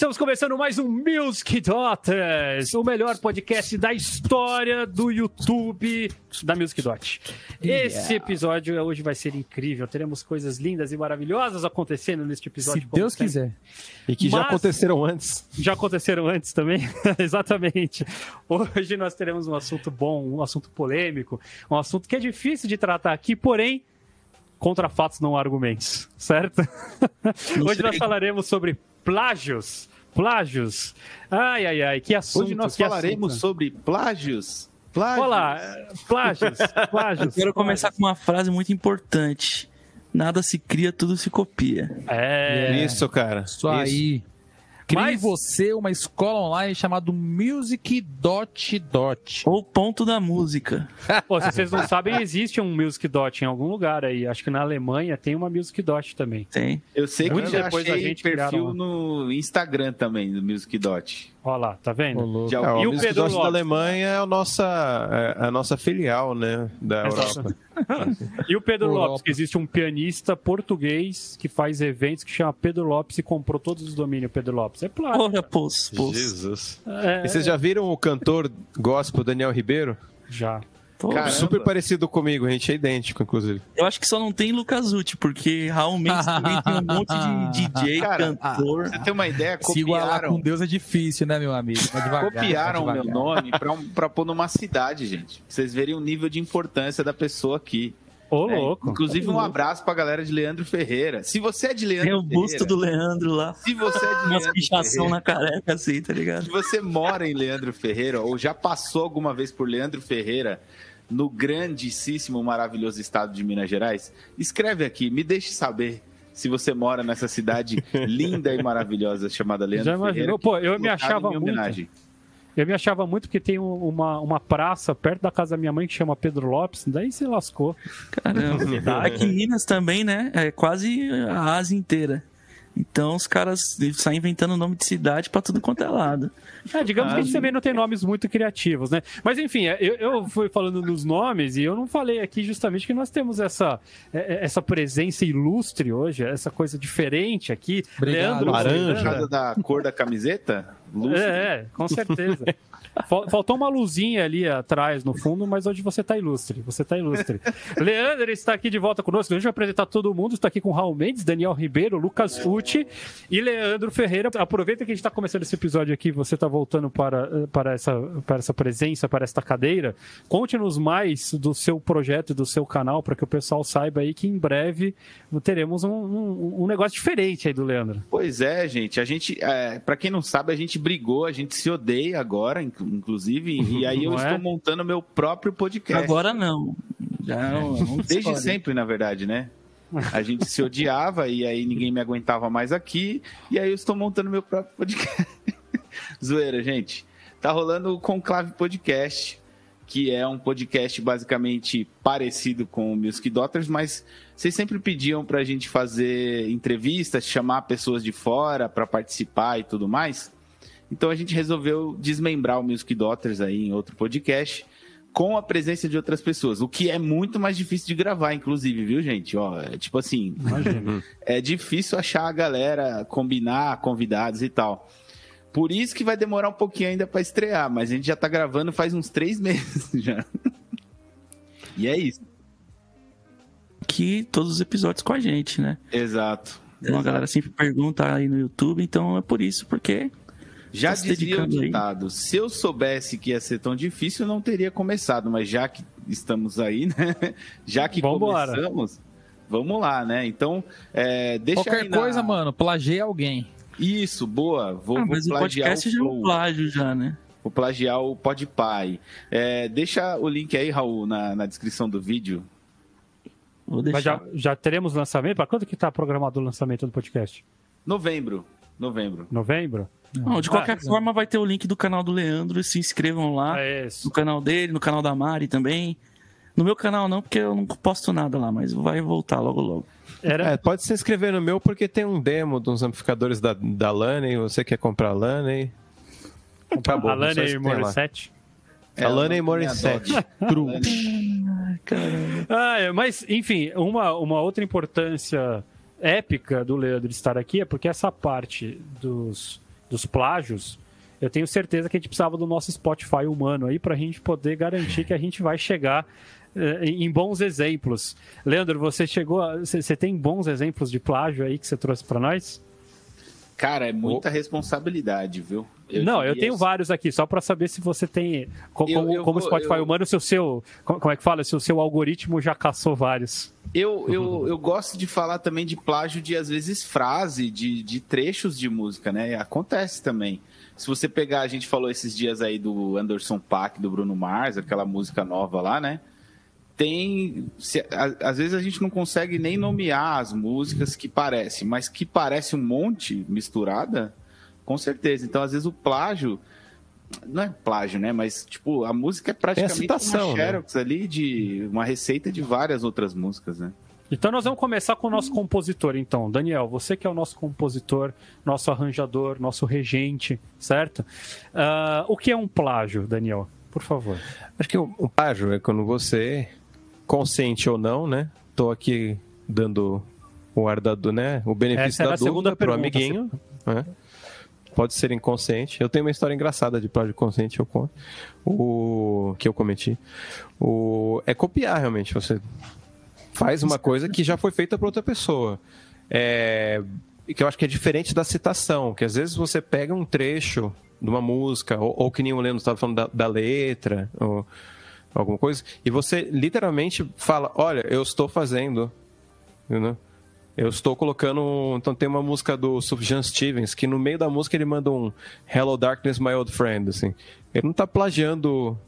Estamos começando mais um Music Daughters, o melhor podcast da história do YouTube da Music Dot. Esse episódio hoje vai ser incrível. Teremos coisas lindas e maravilhosas acontecendo neste episódio. Se Deus sempre. quiser. E que já Mas- aconteceram antes. Já aconteceram antes também? Exatamente. Hoje nós teremos um assunto bom, um assunto polêmico, um assunto que é difícil de tratar aqui, porém, contra fatos não há argumentos, certo? Hoje nós falaremos sobre plágios. Plágios. Ai, ai, ai, que assunto. Hoje nós que falaremos assunto. sobre plágios. Plágios. Olá, plágios, plágios. Quero começar com uma frase muito importante. Nada se cria, tudo se copia. É, Isso, cara. Isso aí. Crie Mas- você uma escola online chamada Music Dot Dot. Ou ponto da música. Pô, se vocês não sabem, existe um Music Dot em algum lugar aí. Acho que na Alemanha tem uma Music Dot também. Tem. Eu sei que depois a achei gente criaram perfil no Instagram também, do Music Dot. Olha lá, tá vendo? Louco. De É, o E o Pedro Dot da Lopes? Alemanha é a nossa, é a nossa filial, né? Da Exato. Europa. E o Pedro Europa. Lopes, que existe um pianista português que faz eventos que chama Pedro Lopes e comprou todos os domínios Pedro Lopes. É plástico. Ora, pôs, pôs. Jesus. É, E vocês já viram o cantor gospel Daniel Ribeiro? já. Caramba. Super parecido comigo, a gente é idêntico, inclusive. Eu acho que só não tem Lucas Uti, porque Raul Mendes também tem um monte de DJ, Cara, cantor. Você tem uma ideia? Se igualar Copiaram, com Deus é difícil, né, meu amigo? Devagar, copiaram o meu nome pra, um- pra pôr numa cidade, gente. Pra vocês verem o nível de importância da pessoa aqui. Ô, né? louco. Inclusive, um abraço pra galera de Leandro Ferreira. Se você é de Leandro Tem o busto Ferreira, do Leandro lá. Se você é de Umas Leandro pichação Ferreira, na careca, assim, tá ligado? Se você mora em Leandro Ferreira ou já passou alguma vez por Leandro Ferreira, no grandíssimo, maravilhoso estado de Minas Gerais, escreve aqui, me deixe saber se você mora nessa cidade linda e maravilhosa chamada Leandro Já imaginou? Ferreira. Pô, eu me achava muito. homenagem. Eu me achava muito que tem um- uma, uma praça perto da casa da minha mãe que chama Pedro Lopes, daí se lascou. Caramba. Aqui em Minas também, né? É quase a Ásia inteira. Então os caras saem inventando nome de cidade pra tudo quanto é lado. É, digamos que a gente também não tem nomes muito criativos, né? Mas enfim, eu, eu fui falando nos nomes e eu não falei aqui justamente que nós temos essa, é, é, essa presença ilustre hoje, essa coisa diferente aqui. Obrigado. Leandro Laranja. Da cor da camiseta? É, é, com certeza. Fal- Faltou uma luzinha ali atrás no fundo, mas hoje você tá ilustre. Você tá ilustre. Leandro está aqui de volta conosco. Deixa eu apresentar todo mundo. Está aqui com Raul Mendes, Daniel Ribeiro, Lucas Uti e Leandro Ferreira. Aproveita que a gente está começando esse episódio aqui, você está voltando para, para, essa, para essa presença, para esta cadeira. Conte-nos mais do seu projeto e do seu canal, para que o pessoal saiba aí que em breve teremos um, um, um negócio diferente aí do Leandro. Pois é, gente. A gente, é, para quem não sabe, a gente brigou, a gente se odeia agora, inclusive, e aí eu Não é? estou montando meu próprio podcast. Agora não. Já é um Desde história. sempre, na verdade, né? A gente se odiava e aí ninguém me aguentava mais aqui. E aí eu estou montando meu próprio podcast. Zoeira, gente. Tá rolando o Conclave Podcast, que é um podcast basicamente parecido com o Music Daughters, mas vocês sempre pediam pra gente fazer entrevistas, chamar pessoas de fora para participar e tudo mais. Então a gente resolveu desmembrar o Music Daughters aí em outro podcast com a presença de outras pessoas, o que é muito mais difícil de gravar, inclusive, viu, gente? Ó, é tipo assim, Imagina. é difícil achar a galera, combinar convidados e tal. Por isso que vai demorar um pouquinho ainda para estrear, mas a gente já tá gravando faz uns três meses já. E é isso. Que todos os episódios com a gente, né? Exato. Então a galera sempre pergunta aí no YouTube, então é por isso, porque Já Tá se dizia o dedicando aí. ditado, se eu soubesse que ia ser tão difícil, eu não teria começado, mas já que estamos aí, né? Já que Vambora. começamos, vamos lá, né? Então, é, deixa Qualquer aí na- coisa, mano, plagiei alguém. Isso, boa. Vou, ah, vou mas o podcast já é um plágio já, né? Vou plagiar o Podpie. É, deixa o link aí, Raul, na, na descrição do vídeo. Vou Mas deixar. já, já teremos lançamento? Para quando que está programado o lançamento do podcast? Novembro. Novembro. Novembro? Não, de qualquer Ah, forma, vai ter o link do canal do Leandro. Se inscrevam lá. É isso. No canal dele, no canal da Mari também. No meu canal não, porque eu não posto nada lá, mas vai voltar logo logo. Era, É, pode se inscrever no meu porque tem um demo de uns amplificadores da, da Laney. Você quer comprar a Laney? Acabou. e. Morissette. A Laney É, o nome da minha Morissette. Cru. Ah, é, mas, enfim, uma, uma outra importância épica do Leandro estar aqui é porque essa parte dos dos plágios, eu tenho certeza que a gente precisava do nosso Spotify humano aí para a gente poder garantir que a gente vai chegar eh, em bons exemplos. Leandro, você chegou, você você tem bons exemplos de plágio aí que você trouxe para nós? Cara, é muita responsabilidade, viu? Não, eu tenho assim, vários aqui, só para saber se você tem. co- Eu- Como, eu como vou- Spotify eu- humano, se o seu. co- Como é que fala? Se o seu algoritmo já caçou vários. Eu, eu, eu gosto de falar também de plágio de, às vezes, frase, de, de trechos de música, né? Acontece também. Se você pegar, a gente falou esses dias aí do Anderson Paak, do Bruno Mars, aquela música nova lá, né? Tem. se- a- às vezes a gente não consegue nem nomear as músicas que parecem, mas que parece um monte misturada, com certeza. Então, às vezes, o plágio. Não é plágio, né? Mas, tipo, a música é praticamente citação, uma né? xerox ali de uma receita de várias outras músicas, né? Então nós vamos começar com o nosso compositor, então. Daniel, você que é o nosso compositor, nosso arranjador, nosso regente, certo? Ah, o que é um plágio, Daniel? Por favor. Acho que o plágio é quando você, consciente ou não, né? Tô aqui dando o ar da, né? O benefício da dúvida pro pergunta, amiguinho. né? Pode ser inconsciente. Eu tenho uma história engraçada de plágio consciente eu conto. O que eu cometi. O é copiar realmente. Você faz uma coisa que já foi feita por outra pessoa. É, e que eu acho que é diferente da citação, que às vezes você pega um trecho de uma música, ou, ou que nem o Leandro estava falando da, da letra, ou alguma coisa, e você literalmente fala, olha, eu estou fazendo? Eu estou colocando. Então tem uma música do Sufjan Stevens que no meio da música ele manda um Hello Darkness, My Old Friend. Assim. Ele não está plagiando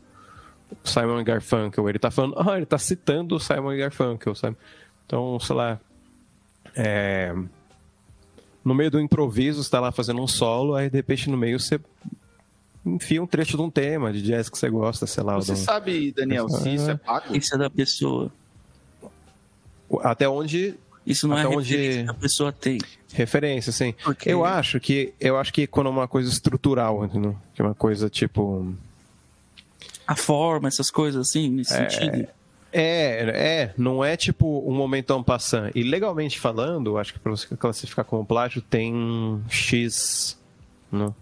Simon Garfunkel, ele está falando, ah, ele está citando Simon Garfunkel, sabe? Então, sei lá. é, No meio do improviso, está lá fazendo um solo, aí de repente no meio você enfia um trecho de um tema de jazz que você gosta, sei lá. Você do- sabe, Daniel, se isso é pago? Isso é da pessoa. Até onde Isso não Até é onde- a pessoa tem. referência, assim. Porque- Eu acho que eu acho que quando é uma coisa estrutural, entendeu? Que é uma coisa tipo A forma, essas coisas assim, nesse sentido. é, é, não é tipo um momentão passando. E legalmente falando, acho que para você classificar como plágio tem X, não?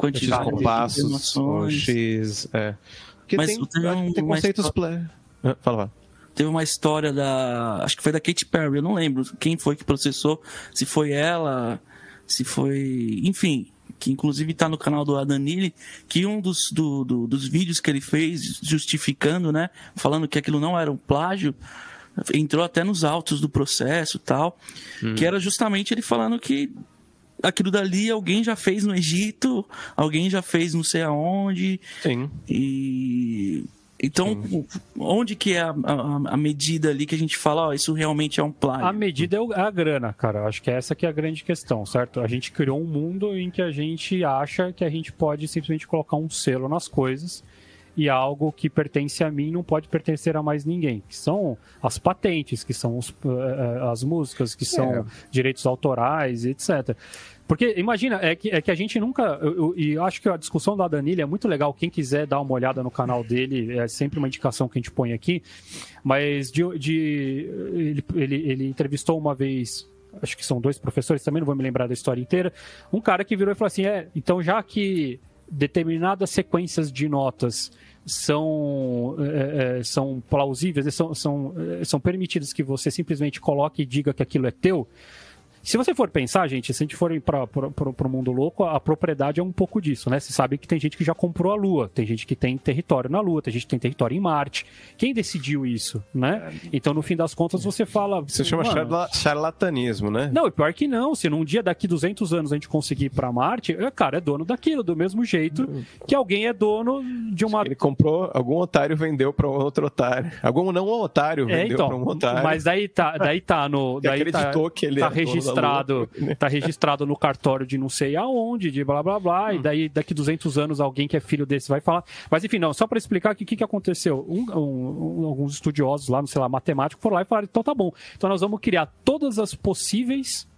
Quantidade de compassos, informações. X, é. Porque Mas tem, tem que tem conceitos história- plé. Ah, Fala, fala. Teve uma história da. Acho que foi da Katy Perry, eu não lembro quem foi que processou, se foi ela, se foi. Enfim, que inclusive tá no canal do Adanili, que um dos, do- do- dos vídeos que ele fez justificando, né? Falando que aquilo não era um plágio, entrou até nos autos do processo e tal, que era justamente ele falando que aquilo dali alguém já fez no Egito, alguém já fez não sei aonde, Sim. e então, onde que é a, a- a medida ali que a gente fala, ó, isso realmente é um plágio? A medida é o- é a grana, cara. Acho que essa que é a grande questão, certo? A gente criou um mundo em que a gente acha que a gente pode simplesmente colocar um selo nas coisas e algo que pertence a mim não pode pertencer a mais ninguém. Que são as patentes, que são os, eh, as músicas, que são É. direitos autorais, etc. Porque, imagina, é que, é que a gente nunca. E acho que a discussão da Danilha é muito legal. Quem quiser dar uma olhada no canal dele, é sempre uma indicação que a gente põe aqui. Mas de, de- ele, ele, ele entrevistou uma vez. Acho que são dois professores também, não vou me lembrar da história inteira. Um cara que virou e falou assim: é, então já que determinadas sequências de notas são, é, é, são plausíveis, são, são, é, são permitidas que você simplesmente coloque e diga que aquilo é teu. Se você for pensar, gente, se a gente for para o mundo louco, a propriedade é um pouco disso, né? Você sabe que tem gente que já comprou a Lua, tem gente que tem território na Lua, tem gente que tem território em Marte. Quem decidiu isso, né? Então, no fim das contas, você fala. Isso chama "Mano, charla- charlatanismo, né? não, e pior que não. Se num dia daqui 200 anos a gente conseguir ir pra Marte, é, cara, é dono daquilo, do mesmo jeito que alguém é dono de uma. Ele comprou, algum otário vendeu para outro otário. Algum não otário É, vendeu então, para um otário. mas daí tá, daí tá no. Daí tá, acreditou que ele tá registrado, né? tá registrado no cartório de não sei aonde, de blá blá blá, Hum. e daí daqui 200 anos alguém que é filho desse vai falar. Mas enfim, não, só para explicar o que, que, aconteceu. Um- um- um- alguns estudiosos lá, não sei lá, matemáticos, foram lá e falaram: então tá bom, então nós vamos criar todas as possíveis.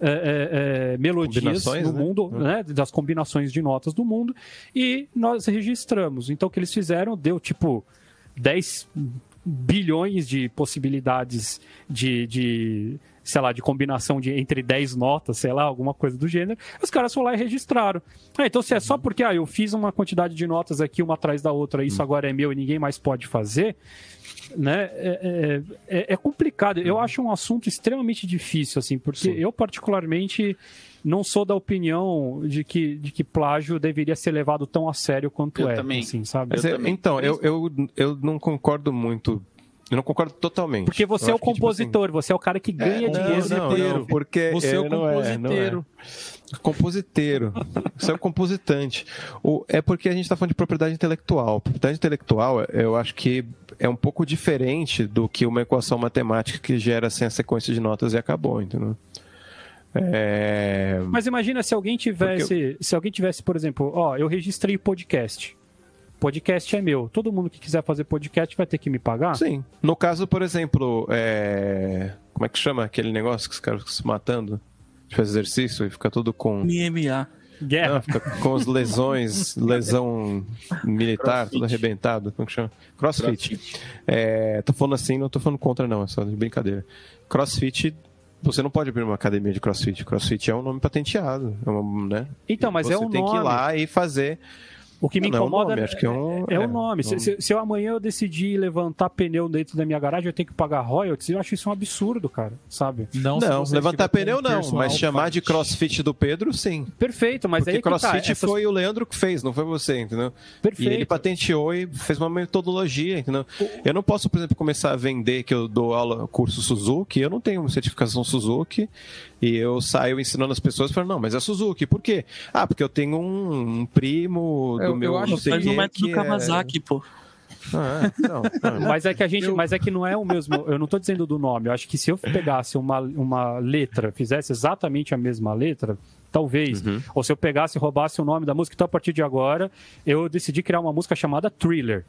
é, é, é, melodias no né? mundo, né, das combinações de notas do mundo, e nós registramos. Então, o que eles fizeram deu tipo 10 bilhões de possibilidades de, de, sei lá, de combinação de entre 10 notas, sei lá, alguma coisa do gênero. Os caras foram lá e registraram. Ah, então se é só porque ah, eu fiz uma quantidade de notas aqui, uma atrás da outra, isso agora é meu e ninguém mais pode fazer, né? É, é, é- é complicado. Eu acho um assunto extremamente difícil, assim, porque eu particularmente não sou da opinião de que, de que plágio deveria ser levado tão a sério quanto Eu é, também. assim, sabe? Mas Eu é- também. então, eu, eu, eu não concordo muito. Eu não concordo totalmente. Porque você Eu é o acho que, tipo assim, compositor, você é o cara que ganha não, dinheiro não, não, porque Você é o não é, não é. compositeiro. Compositeiro. Você é o compositante. O, é porque a gente está falando de propriedade intelectual. Propriedade intelectual, eu acho que é um pouco diferente do que uma equação matemática que gera assim, a sequência de notas e acabou, entendeu? É... Mas imagina se alguém tivesse, se alguém tivesse, por exemplo, ó, eu registrei podcast. Podcast é meu. Todo mundo que quiser fazer podcast vai ter que me pagar? Sim. No caso, por exemplo, é... como é que chama aquele negócio que os caras ficam se matando? De fazer exercício e fica tudo com. MMA. Guerra. Não, fica com as lesões, lesão militar, tudo arrebentado. Como que chama? Crossfit. É, tô falando assim, não tô falando contra, não, é só de brincadeira. Crossfit, você não pode abrir uma academia de crossfit. Crossfit é um nome patenteado, é uma, né? Então, mas você é um tem que ir nome. lá e fazer. O que me Não, não é um incomoda nome, acho que é um- é, é, o nome. Se, um- se- se eu amanhã eu decidir levantar pneu dentro da minha garagem, eu tenho que pagar royalties. Eu acho isso um absurdo, cara. Sabe? Não, se Não, levantar pneu não, mas chamar de crossfit do Pedro, sim. Perfeito, mas Porque aí tá, crossfit essas- foi o Leandro que fez, não foi você, entendeu? Perfeito. E ele patenteou e fez uma metodologia, entendeu? Eu não posso, por exemplo, começar a vender que eu dou aula, curso Suzuki, eu não tenho certificação Suzuki, e eu saio ensinando as pessoas falando, não, mas é Suzuki, por quê? Ah, porque eu tenho um, um primo do Eu- meu eu acho não sei Faz no quê, método que é- Kawasaki, pô. Ah, é. não, não. Mas é que a gente, mas é que não é o mesmo. Eu não tô dizendo do nome. Eu acho que se eu pegasse uma, uma letra, fizesse exatamente a mesma letra, talvez. Ou se eu pegasse e roubasse o nome da música, então a partir de agora eu decidi criar uma música chamada Thriller.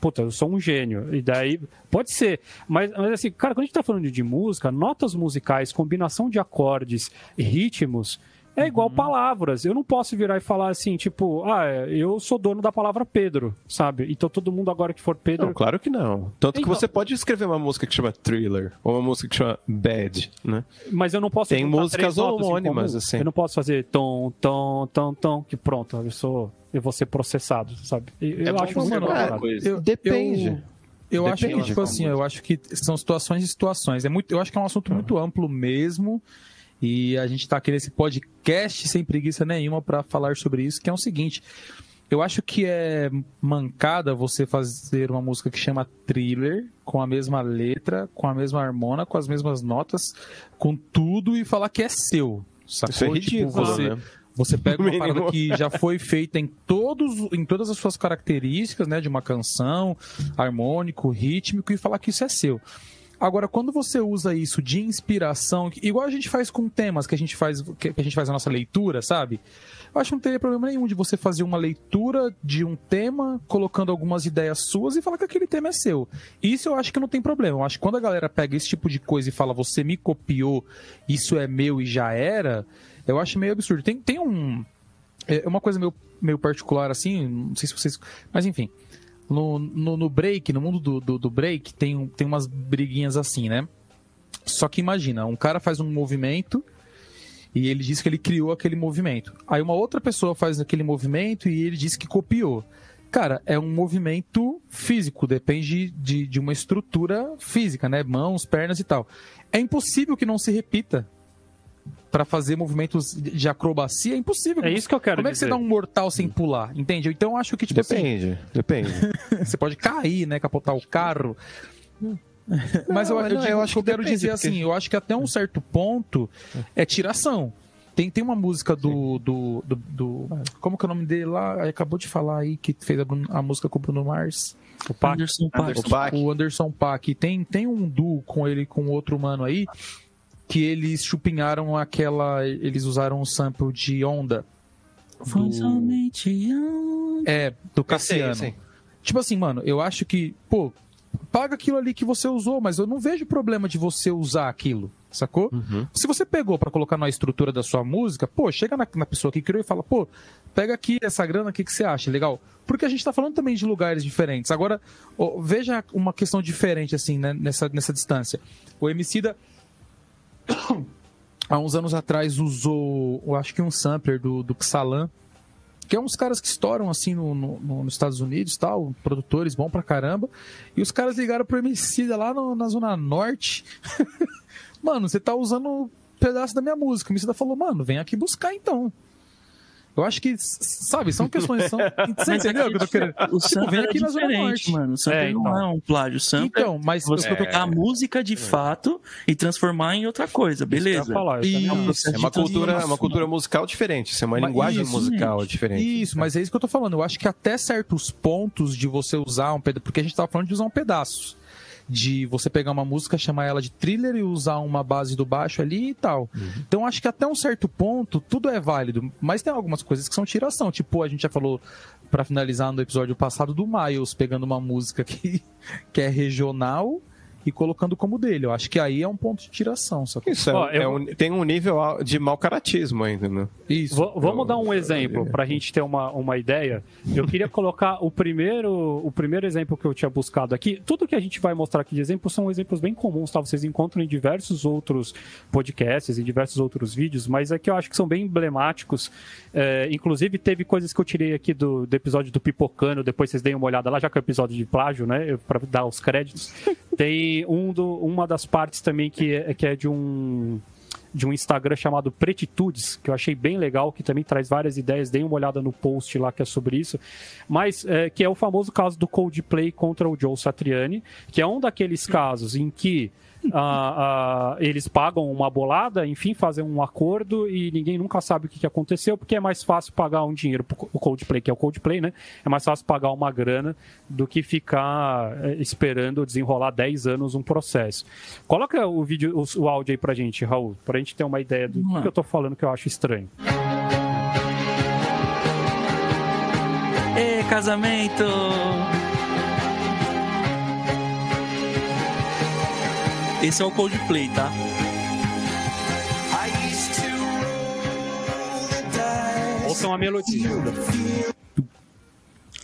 Puta, eu sou um gênio. E daí, pode ser. Mas, mas assim, cara, quando a gente tá falando de música, notas musicais, combinação de acordes, ritmos, é igual palavras. Eu não posso virar e falar assim, tipo, ah, eu sou dono da palavra Pedro, sabe? Então todo mundo agora que for Pedro. Não, claro que não. Tanto que Então- você pode escrever uma música que chama Thriller, ou uma música que chama Bad, né? Mas eu não posso. Tem músicas homônimas, assim. Eu não posso fazer tom, tom, tom, tom, que pronto, eu sou. Eu vou ser processado, sabe? Eu, É eu acho uma coisa. Eu- Depende. Eu, eu acho que, Depende. tipo assim, eu acho que são situações e situações. É muito, eu acho que é um assunto muito amplo mesmo. E a gente tá aqui nesse podcast sem preguiça nenhuma para falar sobre isso, que é o seguinte. Eu acho que é mancada você fazer uma música que chama thriller, com a mesma letra, com a mesma harmona, com as mesmas notas, com tudo e falar que é seu. Sacou? Isso é Tipo, ridículo, você, né? você pega uma parada que já foi feita em, todos, em todas as suas características, né? De uma canção, harmônico, rítmico, e falar que isso é seu. Agora, quando você usa isso de inspiração, igual a gente faz com temas que a gente faz, que a gente faz a nossa leitura, sabe? Eu acho que não teria problema nenhum de você fazer uma leitura de um tema, colocando algumas ideias suas e falar que aquele tema é seu. Isso eu acho que não tem problema. Eu acho que quando a galera pega esse tipo de coisa e fala, você me copiou, isso é meu e já era, eu acho meio absurdo. Tem, tem um. É uma coisa meio, meio particular assim, não sei se vocês. Mas enfim. No, no, no break, no mundo do, do, do break, tem, tem umas briguinhas assim, né? Só que imagina, um cara faz um movimento e ele diz que ele criou aquele movimento. Aí uma outra pessoa faz aquele movimento e ele diz que copiou. Cara, é um movimento físico, depende de, de uma estrutura física, né? Mãos, pernas e tal. É impossível que não se repita para fazer movimentos de acrobacia, é impossível. É isso que eu quero Como é que dizer. você dá um mortal sem pular? Entende? Então eu acho que, tipo assim, Depende, depende. você pode cair, né? Capotar o carro. Mas eu, Não, eu, não, digo, eu acho que eu que quero depende, dizer porque- assim, eu acho que até um certo ponto é tiração. Tem, tem uma música do, do, do, do- Como que é o nome dele lá? Acabou de falar aí que fez a, a música com o Bruno Mars. O Pac. Anderson Paak. O Pac, O Anderson Paak. Tem, tem um duo com ele com outro mano aí que eles chupinharam aquela. Eles usaram um sample de onda. Foi somente um- é, do Cassiano. Sim, sim. Tipo assim, mano, eu acho que, pô, paga aquilo ali que você usou, mas eu não vejo problema de você usar aquilo, sacou? Se você pegou pra colocar na estrutura da sua música, pô, chega na, na pessoa que criou e fala, pô, pega aqui essa grana, o que, que você acha? Legal? Porque a gente tá falando também de lugares diferentes. Agora, ó, veja uma questão diferente, assim, né, nessa, nessa distância. O Emicida há uns anos atrás usou, eu acho que um sampler do, do Xalan, que é uns caras que estouram assim no, no, no, nos Estados Unidos tal, produtores bom pra caramba. E os caras ligaram pro Emicida lá no, na Zona Norte. mano, você tá usando um pedaço da minha música. O Emicida falou, mano, vem aqui buscar então. Eu acho que, sabe, são questões. São, você Mas entendeu o que eu tô querendo? O Tipo, vem é aqui na Zona diferente, Norte. mano. O sample É, não então. é um plágio. O sample Então, mas é você pegar a música de fato e transformar em outra coisa, beleza? falar, É uma cultura, é uma cultura musical diferente. Isso é uma Mas linguagem isso, musical gente. diferente. Isso, mas é isso que eu tô falando. Eu acho que até certos pontos de você usar um pedaço. Porque a gente tava falando de usar um pedaço. De você pegar uma música, chamar ela de thriller e usar uma base do baixo ali e tal. Então acho que até um certo ponto tudo é válido. Mas tem algumas coisas que são tiração. Tipo, a gente já falou pra finalizar no episódio passado do Miles, pegando uma música que, que é regional e colocando como dele. Eu acho que aí é um ponto de tiração. Só que... Isso é, Ó, eu- é um- tem um nível de mau caratismo ainda, né? Isso. V- vamos dar um exemplo para a gente ter uma, uma ideia. Eu queria colocar o primeiro, o primeiro exemplo que eu tinha buscado aqui. Tudo que a gente vai mostrar aqui de exemplos são exemplos bem comuns, tá? Vocês encontram em diversos outros podcasts, em diversos outros vídeos, mas é que eu acho que são bem emblemáticos. É, inclusive, teve coisas que eu tirei aqui do, do episódio do Pipocano, depois vocês deem uma olhada lá, já que é o episódio de plágio, né? Para dar os créditos. Tem um do, uma das partes também que é, que é de um de um Instagram chamado Pretitudes, que eu achei bem legal, que também traz várias ideias. Deem uma olhada no post lá que é sobre isso. Mas é, que é o famoso caso do Coldplay contra o Joe Satriani, que é um daqueles casos em que ah, ah, eles pagam uma bolada, enfim, fazem um acordo e ninguém nunca sabe o que, que aconteceu, porque é mais fácil pagar um dinheiro pro Coldplay, que é o Coldplay, né? É mais fácil pagar uma grana do que ficar eh, esperando desenrolar 10 anos um processo. Coloca o vídeo, o, o áudio aí pra gente, Raul, pra gente ter uma ideia do lá. que eu tô falando que eu acho estranho. Ê, casamento! Esse é o Coldplay, tá? Ouçam a melodia.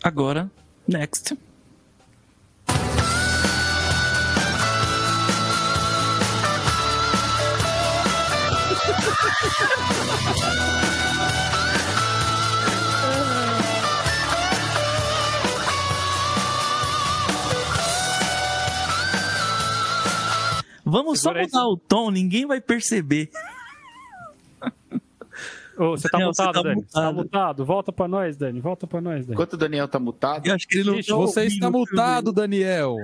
Agora, next. Vamos só Segura aí, mudar o tom, ninguém vai perceber. Ô, você tá você mutado, tá Dani. Você tá mutado. mutado. Volta pra nós, Dani. Volta pra nós, Dani. Enquanto o Daniel tá mutado, Eu acho que ele não Ixi, tá Você ouvindo está o multado, Daniel.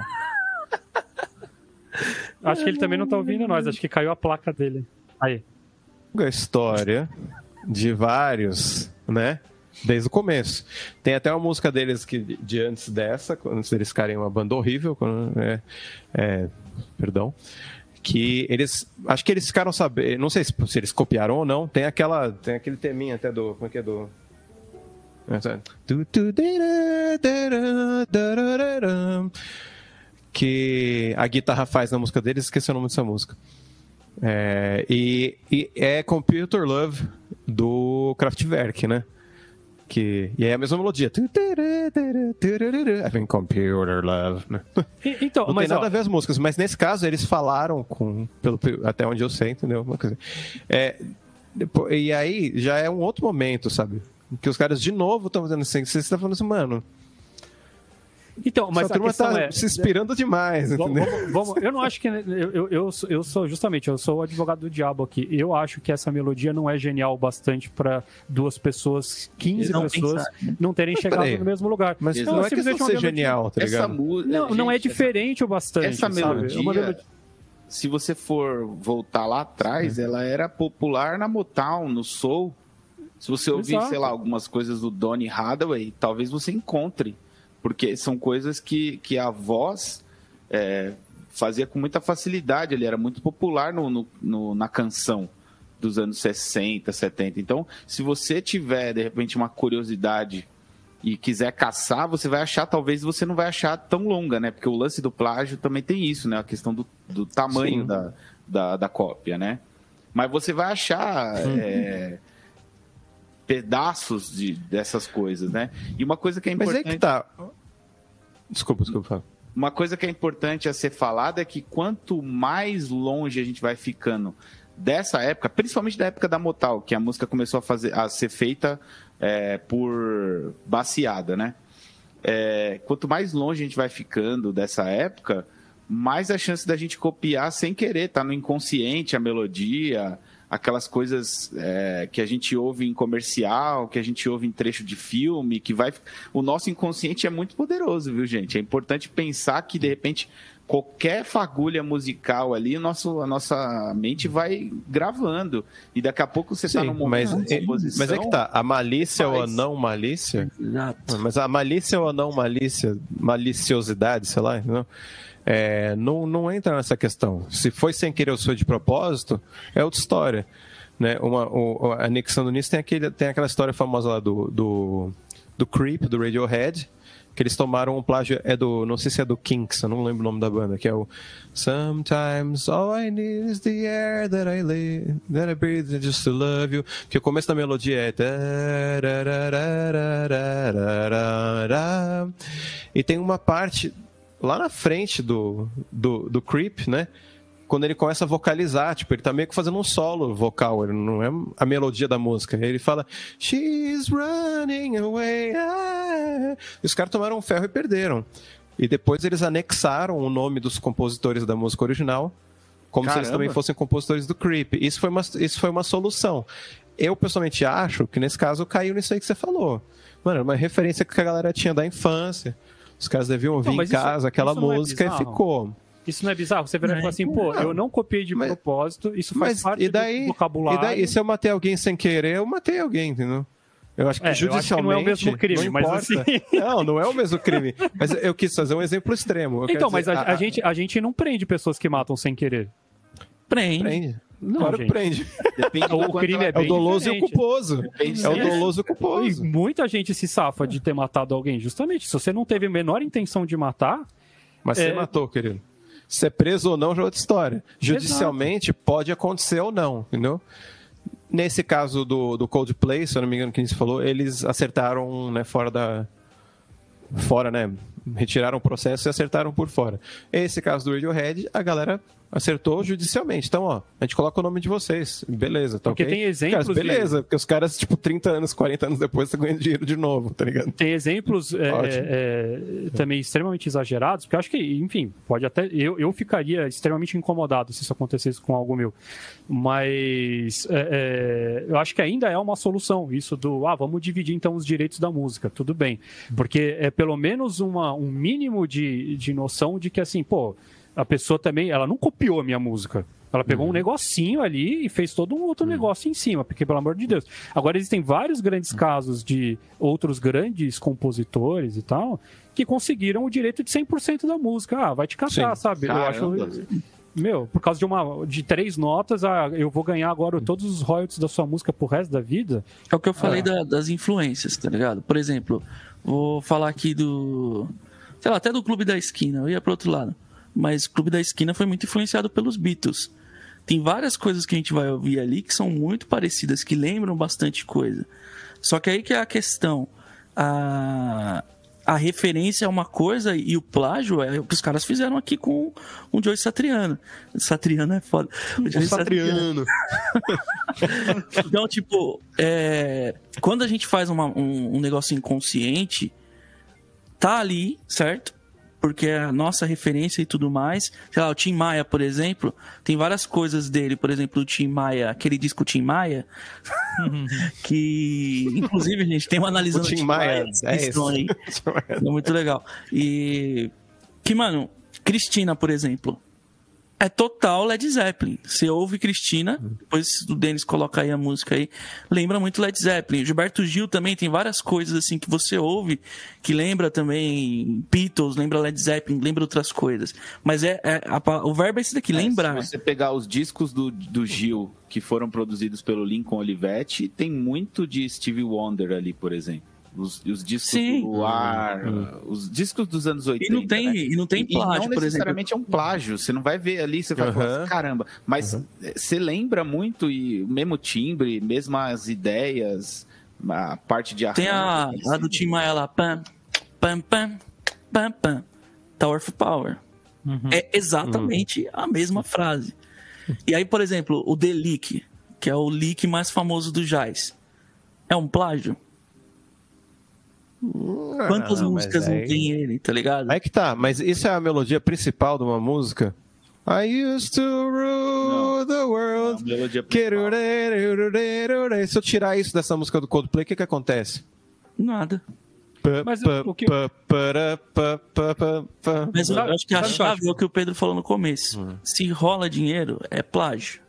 Acho que ele também não tá ouvindo nós. Acho que caiu a placa dele. Aí. A história de vários, né? Desde o começo. Tem até uma música deles que de antes dessa, antes deles ficarem uma banda horrível, quando, é, é, perdão, que eles, acho que eles ficaram sabendo, não sei se, se eles copiaram ou não, tem aquela, tem aquele teminha até do, como é que é do que a guitarra faz na música deles, esqueci o nome dessa música. É, e, e é Computer Love do Kraftwerk, né? Que, e é a mesma melodia. Vem Computer Love, né? E- Então, Não mas tem nada ó, a ver as músicas, mas nesse caso eles falaram com, pelo, até onde eu sei, entendeu? Uma coisa. É, e aí já é um outro momento, sabe? Que os caras de novo estão fazendo assim. Você está falando assim, mano, então, mas essa a turma questão tá é... se inspirando demais, Vamos, entendeu? vamos- vamos- eu não acho que. Eu, eu, eu, sou- eu sou, justamente, eu sou o advogado do diabo aqui. Eu acho que essa melodia não é genial o bastante para duas pessoas, 15 Não pessoas, pensar, não terem chegado no mesmo lugar. Mas Exato. não é uma de ser melodia. genial, tá essa ligado? música. Não, não é diferente o bastante. Essa sabe? É melodia, uma melodia- se você for voltar lá atrás, ela era popular na Motown, no Soul. Se você ouvir, Exato. sei lá, algumas coisas do Donny Hathaway, talvez você encontre. Porque são coisas que, que a voz é, fazia com muita facilidade. Ele era muito popular no, no- no- na canção dos anos 60, 70. Então, se você tiver, de repente, uma curiosidade e quiser caçar, você vai achar, talvez você não vai achar tão longa, né? Porque o lance do plágio também tem isso, né? A questão do, do tamanho da, da, da cópia, né? Mas você vai achar é, pedaços de, dessas coisas, né? E uma coisa que é Mas importante. aí que tá. Desculpa, desculpa. Uma coisa que é importante a ser falada é que quanto mais longe a gente vai ficando dessa época, principalmente da época da Motal, que a música começou a, fazer, a ser feita é, por baseada, né? É, quanto mais longe a gente vai ficando dessa época, mais a chance da gente copiar sem querer, tá no inconsciente a melodia, aquelas coisas é, que a gente ouve em comercial, que a gente ouve em trecho de filme, que vai. O nosso inconsciente é muito poderoso, viu, gente? É importante pensar que de repente qualquer fagulha musical ali, nosso, a nossa mente vai gravando. E daqui a pouco você está no momento mas, de composição. Mas é que tá, a malícia faz. ou a não malícia. Exato. Mas a malícia ou a não malícia, maliciosidade, sei lá, não, é, não, não entra nessa questão. Se foi sem querer ou se foi de propósito, é outra história. Né? Uma, o, anexando nisso, tem, aquele, tem aquela história famosa lá do, do, do Creep, do Radiohead, que eles tomaram um plágio, é do, não sei se é do Kinks, eu não lembro o nome da banda, que é o Sometimes all I need is the air that I live, that I breathe just to love you, que o começo da melodia é e tem uma parte lá na frente do, do, do Creep, né? Quando ele começa a vocalizar, tipo, ele tá meio que fazendo um solo vocal, ele não é a melodia da música. Ele fala, She's running away. ah." E os caras tomaram um ferro e perderam. E depois eles anexaram o nome dos compositores da música original, como se eles Caramba. também fossem compositores do Creep. Isso foi uma, isso foi uma solução. Eu, pessoalmente, acho que nesse caso caiu nisso aí que você falou. Mano, era uma referência que a galera tinha da infância. Os caras deviam ouvir Não, em mas isso- casa aquela isso é música e bizarro? ficou. Isso não é bizarro? Você virar e falar assim, pô, eu não copiei de Mas- propósito, isso faz Mas parte e daí, do vocabulário. e daí, se eu matei alguém sem querer, eu matei alguém, entendeu? Eu acho que É, eu acho que judicialmente. não é o mesmo crime, não mas assim- Não, não é o mesmo crime. Mas eu quis fazer um exemplo extremo. Então, mas dizer, a, a gente, a gente não prende pessoas que matam sem querer. Prende. Prende. Não, claro gente. que prende. Depende O crime ela- é É o bem doloso e o diferente. culposo. Depende É o doloso e o E culposo. muita gente se safa de ter matado alguém, justamente. Se você não teve a menor intenção de matar, Mas você É. matou, querido. Se é preso ou não, já é outra história. Judicialmente, pode acontecer ou não, entendeu? Nesse caso do, do Coldplay, se eu não me engano, que você falou, eles acertaram né, fora da. Fora, né? Retiraram o processo e acertaram por fora. Esse caso do Radiohead, a galera acertou judicialmente. Então, ó, a gente coloca o nome de vocês. Beleza, tá Porque ok? tem exemplos Caras, beleza, porque os caras, tipo, 30 anos, 40 anos depois, estão ganhando dinheiro de novo, tá ligado? tem exemplos é, Ótimo. é, também extremamente exagerados, porque eu acho que, enfim, pode até. Eu, eu ficaria extremamente incomodado se isso acontecesse com algo meu. Mas é, é, eu acho que ainda é uma solução isso do ah, vamos dividir então os direitos da música, tudo bem. Porque é pelo menos uma, um mínimo de, de noção de que assim, pô, a pessoa também, ela não copiou a minha música. Ela pegou um negocinho ali e fez todo um outro negócio em cima, porque pelo amor de Deus. Agora existem vários grandes casos de outros grandes compositores e tal que conseguiram o direito de 100% da música. Ah, vai te catar, Sim. sabe? Eu Caramba. acho meu, por causa de uma de três notas, ah, eu vou ganhar agora todos os royalties da sua música pro resto da vida. É o que eu falei da- das influências, tá ligado? Por exemplo, vou falar aqui do. Sei lá, até do Clube da Esquina, eu ia pro outro lado. Mas o Clube da Esquina foi muito influenciado pelos Beatles. Tem várias coisas que a gente vai ouvir ali que são muito parecidas, que lembram bastante coisa. Só que aí que é a questão. A, a referência é uma coisa e o plágio é o que os caras fizeram aqui com o Joey Satriano. Satriano é foda. O Joey Satriano. Então, tipo, é, quando a gente faz uma- um, um negócio inconsciente, tá ali, certo? Porque é a nossa referência e tudo mais. Sei lá, o Tim Maia, por exemplo, tem várias coisas dele. Por exemplo, o Tim Maia, aquele disco Tim Maia, que, inclusive, gente, tem uma analisando O Tim Maia, é esse esse. aí. É muito legal. E que, mano, Cristina, por exemplo, é total Led Zeppelin. Você ouve Cristina, depois o Denis coloca aí a música aí, lembra muito Led Zeppelin. Gilberto Gil também tem várias coisas assim que você ouve que lembra também Beatles, lembra Led Zeppelin, lembra outras coisas. Mas é, é- a o verbo é esse daqui, lembrar. Se você pegar os discos do, do Gil que foram produzidos pelo Lincoln Olivetti, tem muito de Stevie Wonder ali, por exemplo. Os, os discos Sim. do Luar, os discos dos anos 80. E não tem, né? e não tem E plágio, não por exemplo. necessariamente é um plágio. Você não vai ver ali, você vai Aham. falar assim, caramba. Mas eh, você lembra muito, e o mesmo timbre, mesmas ideias, a parte de Tem a, arranjo, a do Tim Maia lá, pam, pam, pam, pam, pam, Tower of Power. É exatamente a mesma frase. E aí, por exemplo, o The Leak, que é o leak mais famoso do Jazz, é um plágio? Quantas Não, mas músicas não aí- tem ele, tá ligado? Aí que tá, mas isso é a melodia principal de uma música? I used to rule the world. A melodia principal. Se eu tirar isso dessa música do Coldplay, o que que acontece? Nada. Mas o que-. Mas eu acho que a que eu chave é o que o Pedro falou no começo. Hum. Se rola dinheiro, é plágio,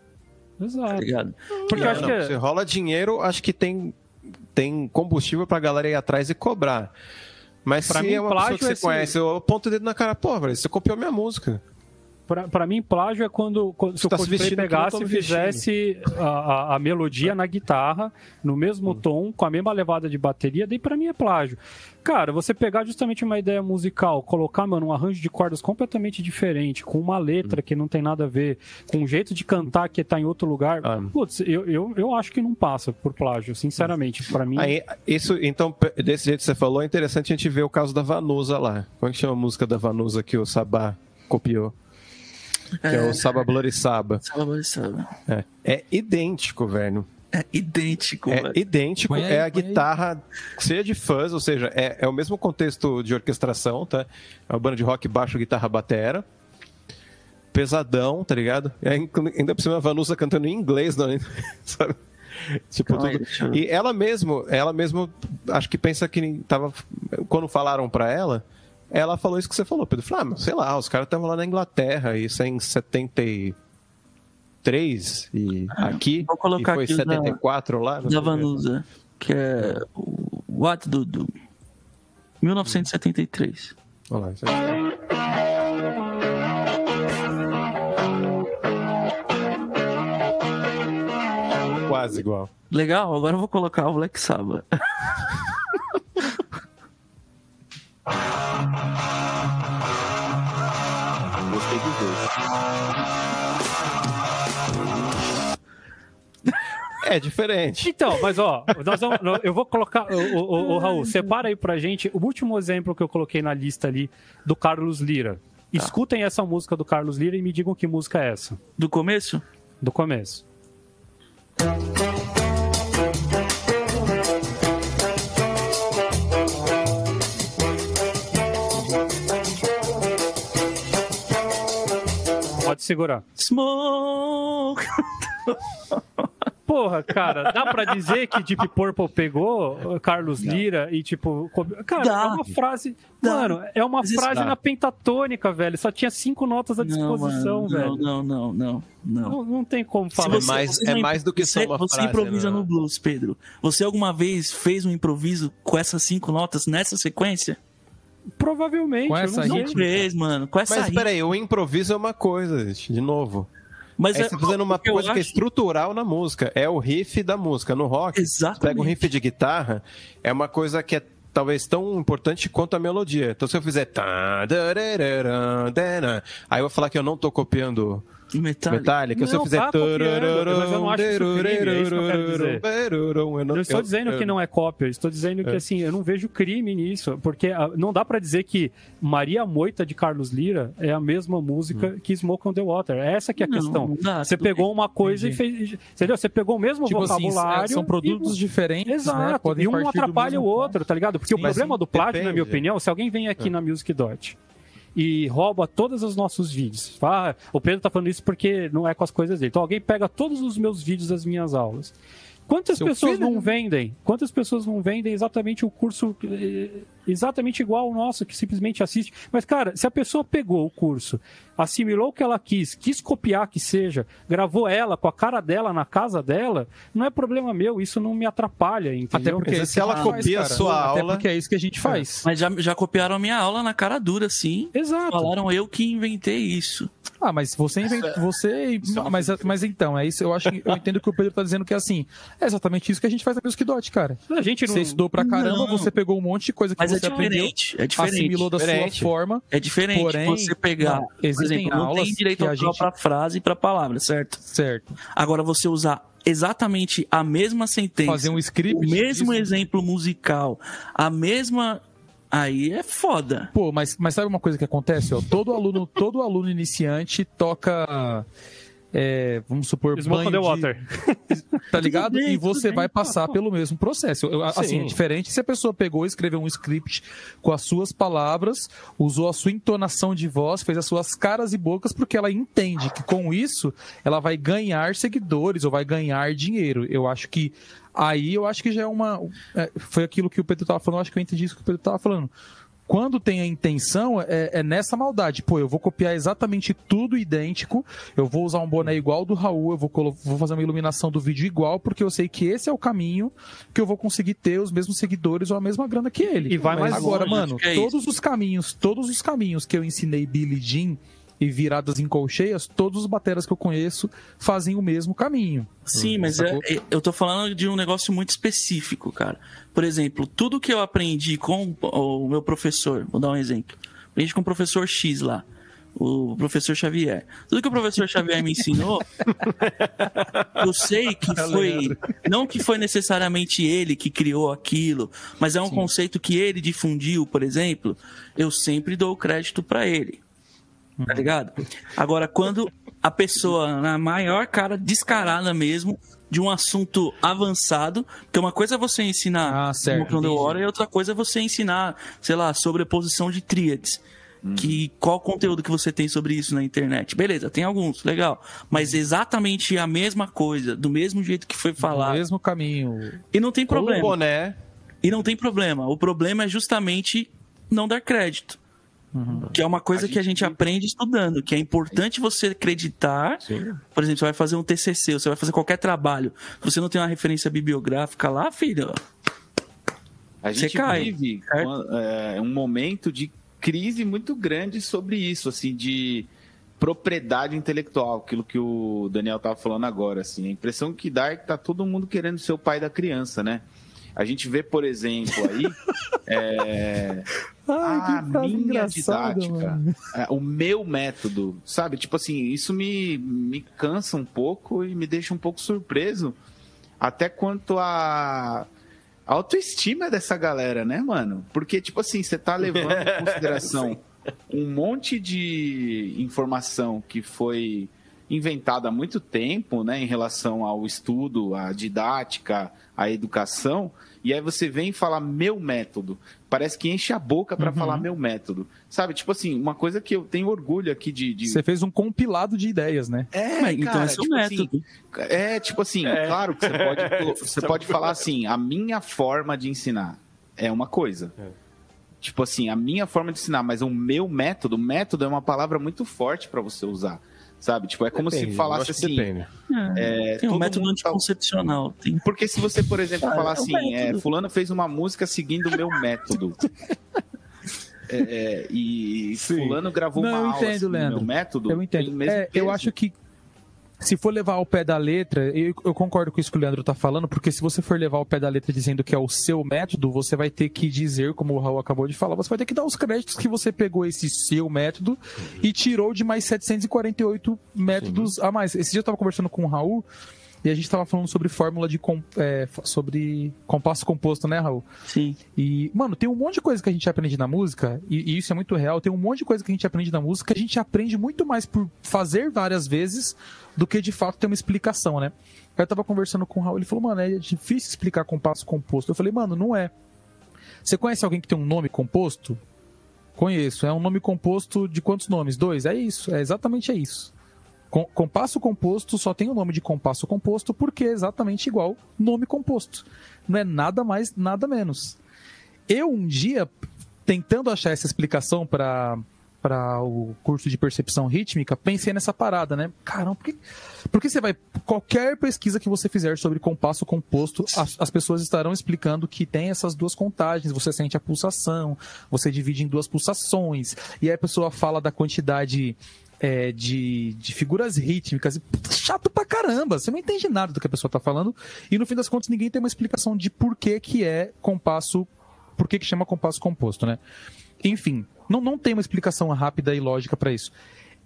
tá Exato. ligado? Porque eu acho Não, que Se rola dinheiro, acho que tem, tem combustível pra galera ir atrás e cobrar. Mas Pra se mim, é uma pessoa que você é conhece, eu aponto o dedo na cara, pô, velho, você copiou minha música. Pra, pra mim, plágio é quando, quando se o tá Coldplay pegasse e fizesse a, a, a melodia na guitarra, no mesmo tom, com a mesma levada de bateria, daí pra mim é plágio. Cara, você pegar justamente uma ideia musical, colocar, mano, um arranjo de cordas completamente diferente, com uma letra que não tem nada a ver, com um jeito de cantar que tá em outro lugar, Ah. putz, eu, eu, eu acho que não passa por plágio, sinceramente. Pra mim, Aí, isso, então, desse jeito que você falou, é interessante a gente ver o caso da Vanusa lá. Como é que chama a música da Vanusa que o Sabá copiou? Que é, o Saba Bloody Saba. Sabe? É, é idêntico, velho. É idêntico, É velho. idêntico, é a guitarra cheia de fãs, ou seja, é, é o mesmo contexto de orquestração, tá? É uma banda de rock baixo, guitarra, batera. Pesadão, tá ligado? Inclu- ainda por cima a Vanusa cantando em inglês, não, sabe? Tipo, tudo. E ela mesmo, ela mesmo, acho que pensa que tava. Quando falaram pra ela, ela falou isso que você falou, Pedro. Falou, ah, sei lá, os caras estavam lá na Inglaterra, isso é em 73 e aqui. vou colocar e foi aqui o da- 74 lá. não sei Da o quê. Vanusa, que é o What do do 1973. Olha lá, isso aí. Quase igual. Legal, agora eu vou colocar o Black Sabbath. Gostei dos dois. É diferente. Então, mas ó, nós vamos- eu vou colocar. O, o, o Raul, separa aí pra gente o último exemplo que eu coloquei na lista ali do Carlos Lira. Escutem essa música do Carlos Lira e me digam que música é essa, Do começo? do começo. Segurar. Smoke! Porra, cara, dá pra dizer que Deep Purple pegou uh, Carlos Lira e tipo. Cara, Dá. é uma frase. Dá. Mano, é uma Mas frase na pentatônica, velho. Só tinha cinco notas à Não, disposição, mano, velho. não, não, não, não, não. Não, não tem como falar. É mais- você é não- mais do que só você, uma Você frase, improvisa né? no blues, Pedro. Você alguma vez fez um improviso com essas cinco notas nessa sequência? Provavelmente. Com eu essa não fez, mano. Com essa Mas peraí, o improviso é uma coisa, gente, de novo. Mas Aí é- você tá fazendo uma o que eu coisa que é acho- estrutural na música. É o riff da música. No rock, Exatamente. você pega um riff de guitarra, é uma coisa que é talvez tão importante quanto a melodia. Então se eu fizer... tá, Aí eu vou falar que eu não tô copiando Metallica. Metallica. Se eu Não, fizer... tá mas eu não acho isso crime, é isso que eu quero dizer. Eu Eu estou dizendo que não é cópia, eu estou dizendo que É. assim, eu não vejo crime nisso, porque não dá pra dizer que Maria Moita de Carlos Lira é a mesma música que Smoke on the Water. Essa que é a Não, questão. não dá, Você pegou uma coisa e fez, entendeu? Você pegou o mesmo Tipo assim, vocabulário são produtos e... diferentes, né? Exato, Podem e um atrapalha o outro, tá ligado? Porque o Mas problema do plágio, na minha depende. opinião, se alguém vem É. aqui na Music Dot e rouba todos os nossos vídeos. Ah, o Pedro tá falando isso porque não é com as coisas dele. Então alguém pega todos os meus vídeos das minhas aulas. Quantas Seu pessoas filho, não vendem? Quantas pessoas não vendem exatamente o curso eh, exatamente igual ao nosso, que simplesmente assiste? Mas, cara, se a pessoa pegou o curso, assimilou o que ela quis, quis copiar que seja, gravou ela com a cara dela na casa dela, não é problema meu, isso não me atrapalha, entendeu? Até porque é se ela a copia a sua Até aula- porque é isso que a gente faz. Mas já, já copiaram a minha aula na cara dura, sim. Exato. Falaram eu que inventei isso. Ah, mas você inventa, você, mas, mas então, é isso, eu acho, que- eu entendo que o Pedro tá dizendo que é assim, é exatamente isso que a gente faz na Music Dot, cara. A gente não... Você estudou pra caramba, Não. você pegou um monte de coisa que Mas é você aprendeu, diferente. É diferente. assimilou da Diferente. sua forma, É diferente Porém, você pegar, não, por exemplo, não aulas tem direito a autoral gente- pra frase e pra palavra, certo? certo. Agora você usar exatamente a mesma sentença, Fazer um script o mesmo disso. exemplo musical, a mesma aí é foda. Pô, mas, mas sabe uma coisa que acontece? Ó? Todo aluno, todo aluno iniciante toca é, vamos supor, Smoke banho the de- water. tá ligado? bem, E você bem. vai passar pelo mesmo processo. Eu- assim, Sim. é diferente se a pessoa pegou e escreveu um script com as suas palavras, usou a sua entonação de voz, fez as suas caras e bocas, porque ela entende que com isso ela vai ganhar seguidores ou vai ganhar dinheiro. Eu acho que aí eu acho que já é uma. é, foi aquilo que o Pedro tava falando, eu acho que eu entendi isso que o Pedro tava falando. Quando tem a intenção, é, é nessa maldade. Pô, eu vou copiar exatamente tudo idêntico, eu vou usar um boné igual do Raul, eu vou, vou fazer uma iluminação do vídeo igual, porque eu sei que esse é o caminho que eu vou conseguir ter os mesmos seguidores ou a mesma grana que ele. E vai mais Agora, longe, mano, é todos os caminhos, todos os caminhos que eu ensinei Billy Jean e viradas em colcheias, todos os bateras que eu conheço fazem o mesmo caminho. Sim, mas é- é- eu tô falando de um negócio muito específico, cara. Por exemplo, tudo que eu aprendi com o meu professor, vou dar um exemplo. Aprendi com o professor X lá, o professor Xavier. Tudo que o professor Xavier me ensinou, eu sei que foi. Não que foi necessariamente ele que criou aquilo, mas é um conceito que ele difundiu, por exemplo. Eu sempre dou crédito pra ele. Tá ligado? Agora, quando a pessoa, na maior cara descarada mesmo, de um assunto avançado, porque uma coisa é você ensinar Ah, certo, entendi. Water e outra coisa é você ensinar, sei lá, sobreposição de tríades. Hum. Que, qual conteúdo que você tem sobre isso na internet? Beleza, tem alguns, legal. Mas exatamente a mesma coisa, do mesmo jeito que foi O falado. mesmo caminho. E não tem Com o problema. boné. E não tem problema. O problema é justamente não dar crédito. Que é uma coisa A que a gente- aprende estudando, que é importante você acreditar. Por exemplo, você vai fazer um TCC, você vai fazer qualquer trabalho. Se você não tem uma referência bibliográfica lá, filho, A gente cai, vive uma- é, um momento de crise muito grande sobre isso, assim, de propriedade intelectual, aquilo que o Daniel estava falando agora, assim, a impressão que dá é que tá todo mundo querendo ser o pai da criança, né? A gente vê, por exemplo, aí é, a minha didática, é, o meu método, sabe? Tipo assim, isso me, me cansa um pouco e me deixa um pouco surpreso até quanto a autoestima dessa galera, né, mano? Porque, tipo assim, você tá levando em consideração um monte de informação que foi inventada há muito tempo, né, em relação ao estudo, à didática, à educação, e aí você vem falar meu método. Parece que enche a boca pra falar meu método. Sabe? Tipo assim, uma coisa que eu tenho orgulho aqui de. de... Você fez um compilado de ideias, né? É, Mas, então cara, é o tipo método. Assim, é, tipo assim, claro que você pode, você pode falar assim, a minha forma de ensinar é uma coisa. Tipo assim, a minha forma de ensinar, mas o meu método, método é uma palavra muito forte pra você usar. Sabe? Tipo, é como Depende, se falasse assim. Depende. é, tem um todo método mundo tá- anticoncepcional. Tem... Porque se você, por exemplo, Ah, falar é um assim, é, fulano fez uma música seguindo o meu método. É, é, e fulano gravou Não, uma eu aula entendo, seguindo o Leandro. meu método. Eu entendo. mesmo É, eu acho que se for levar ao pé da letra, eu, eu concordo com isso que o Leandro tá falando, porque se você for levar ao pé da letra dizendo que é o seu método, você vai ter que dizer, como o Raul acabou de falar, você vai ter que dar os créditos que você pegou esse seu método e tirou de mais 748 métodos a mais. Esse dia eu tava conversando com o Raul e a gente tava falando sobre fórmula de com- é, sobre compasso composto, né, Raul? Sim. E, mano, tem um monte de coisa que a gente aprende na música, e, e isso é muito real. Tem um monte de coisa que a gente aprende na música que a gente aprende muito mais por fazer várias vezes do que de fato ter uma explicação, né? Eu tava conversando com o Raul, ele falou, mano, é difícil explicar compasso composto. Eu falei, mano, não é. Você conhece alguém que tem um nome composto? Conheço. É um nome composto de quantos nomes? Dois? É isso. É exatamente é isso. Com- compasso composto só tem o nome de compasso composto porque é exatamente igual nome composto. Não é nada mais, nada menos. Eu um dia, tentando achar essa explicação para para o curso de percepção rítmica, pensei nessa parada, né? Caramba, por que, por que você vai. Qualquer pesquisa que você fizer sobre compasso composto, as, as pessoas estarão explicando que tem essas duas contagens, você sente a pulsação, você divide em duas pulsações, e aí a pessoa fala da quantidade é, de, de figuras rítmicas. Puta, chato pra caramba. Você não entende nada do que a pessoa tá falando. E no fim das contas, ninguém tem uma explicação de por que, que é compasso. Por que, que chama compasso composto, né? Enfim, não, não tem uma explicação rápida e lógica pra isso.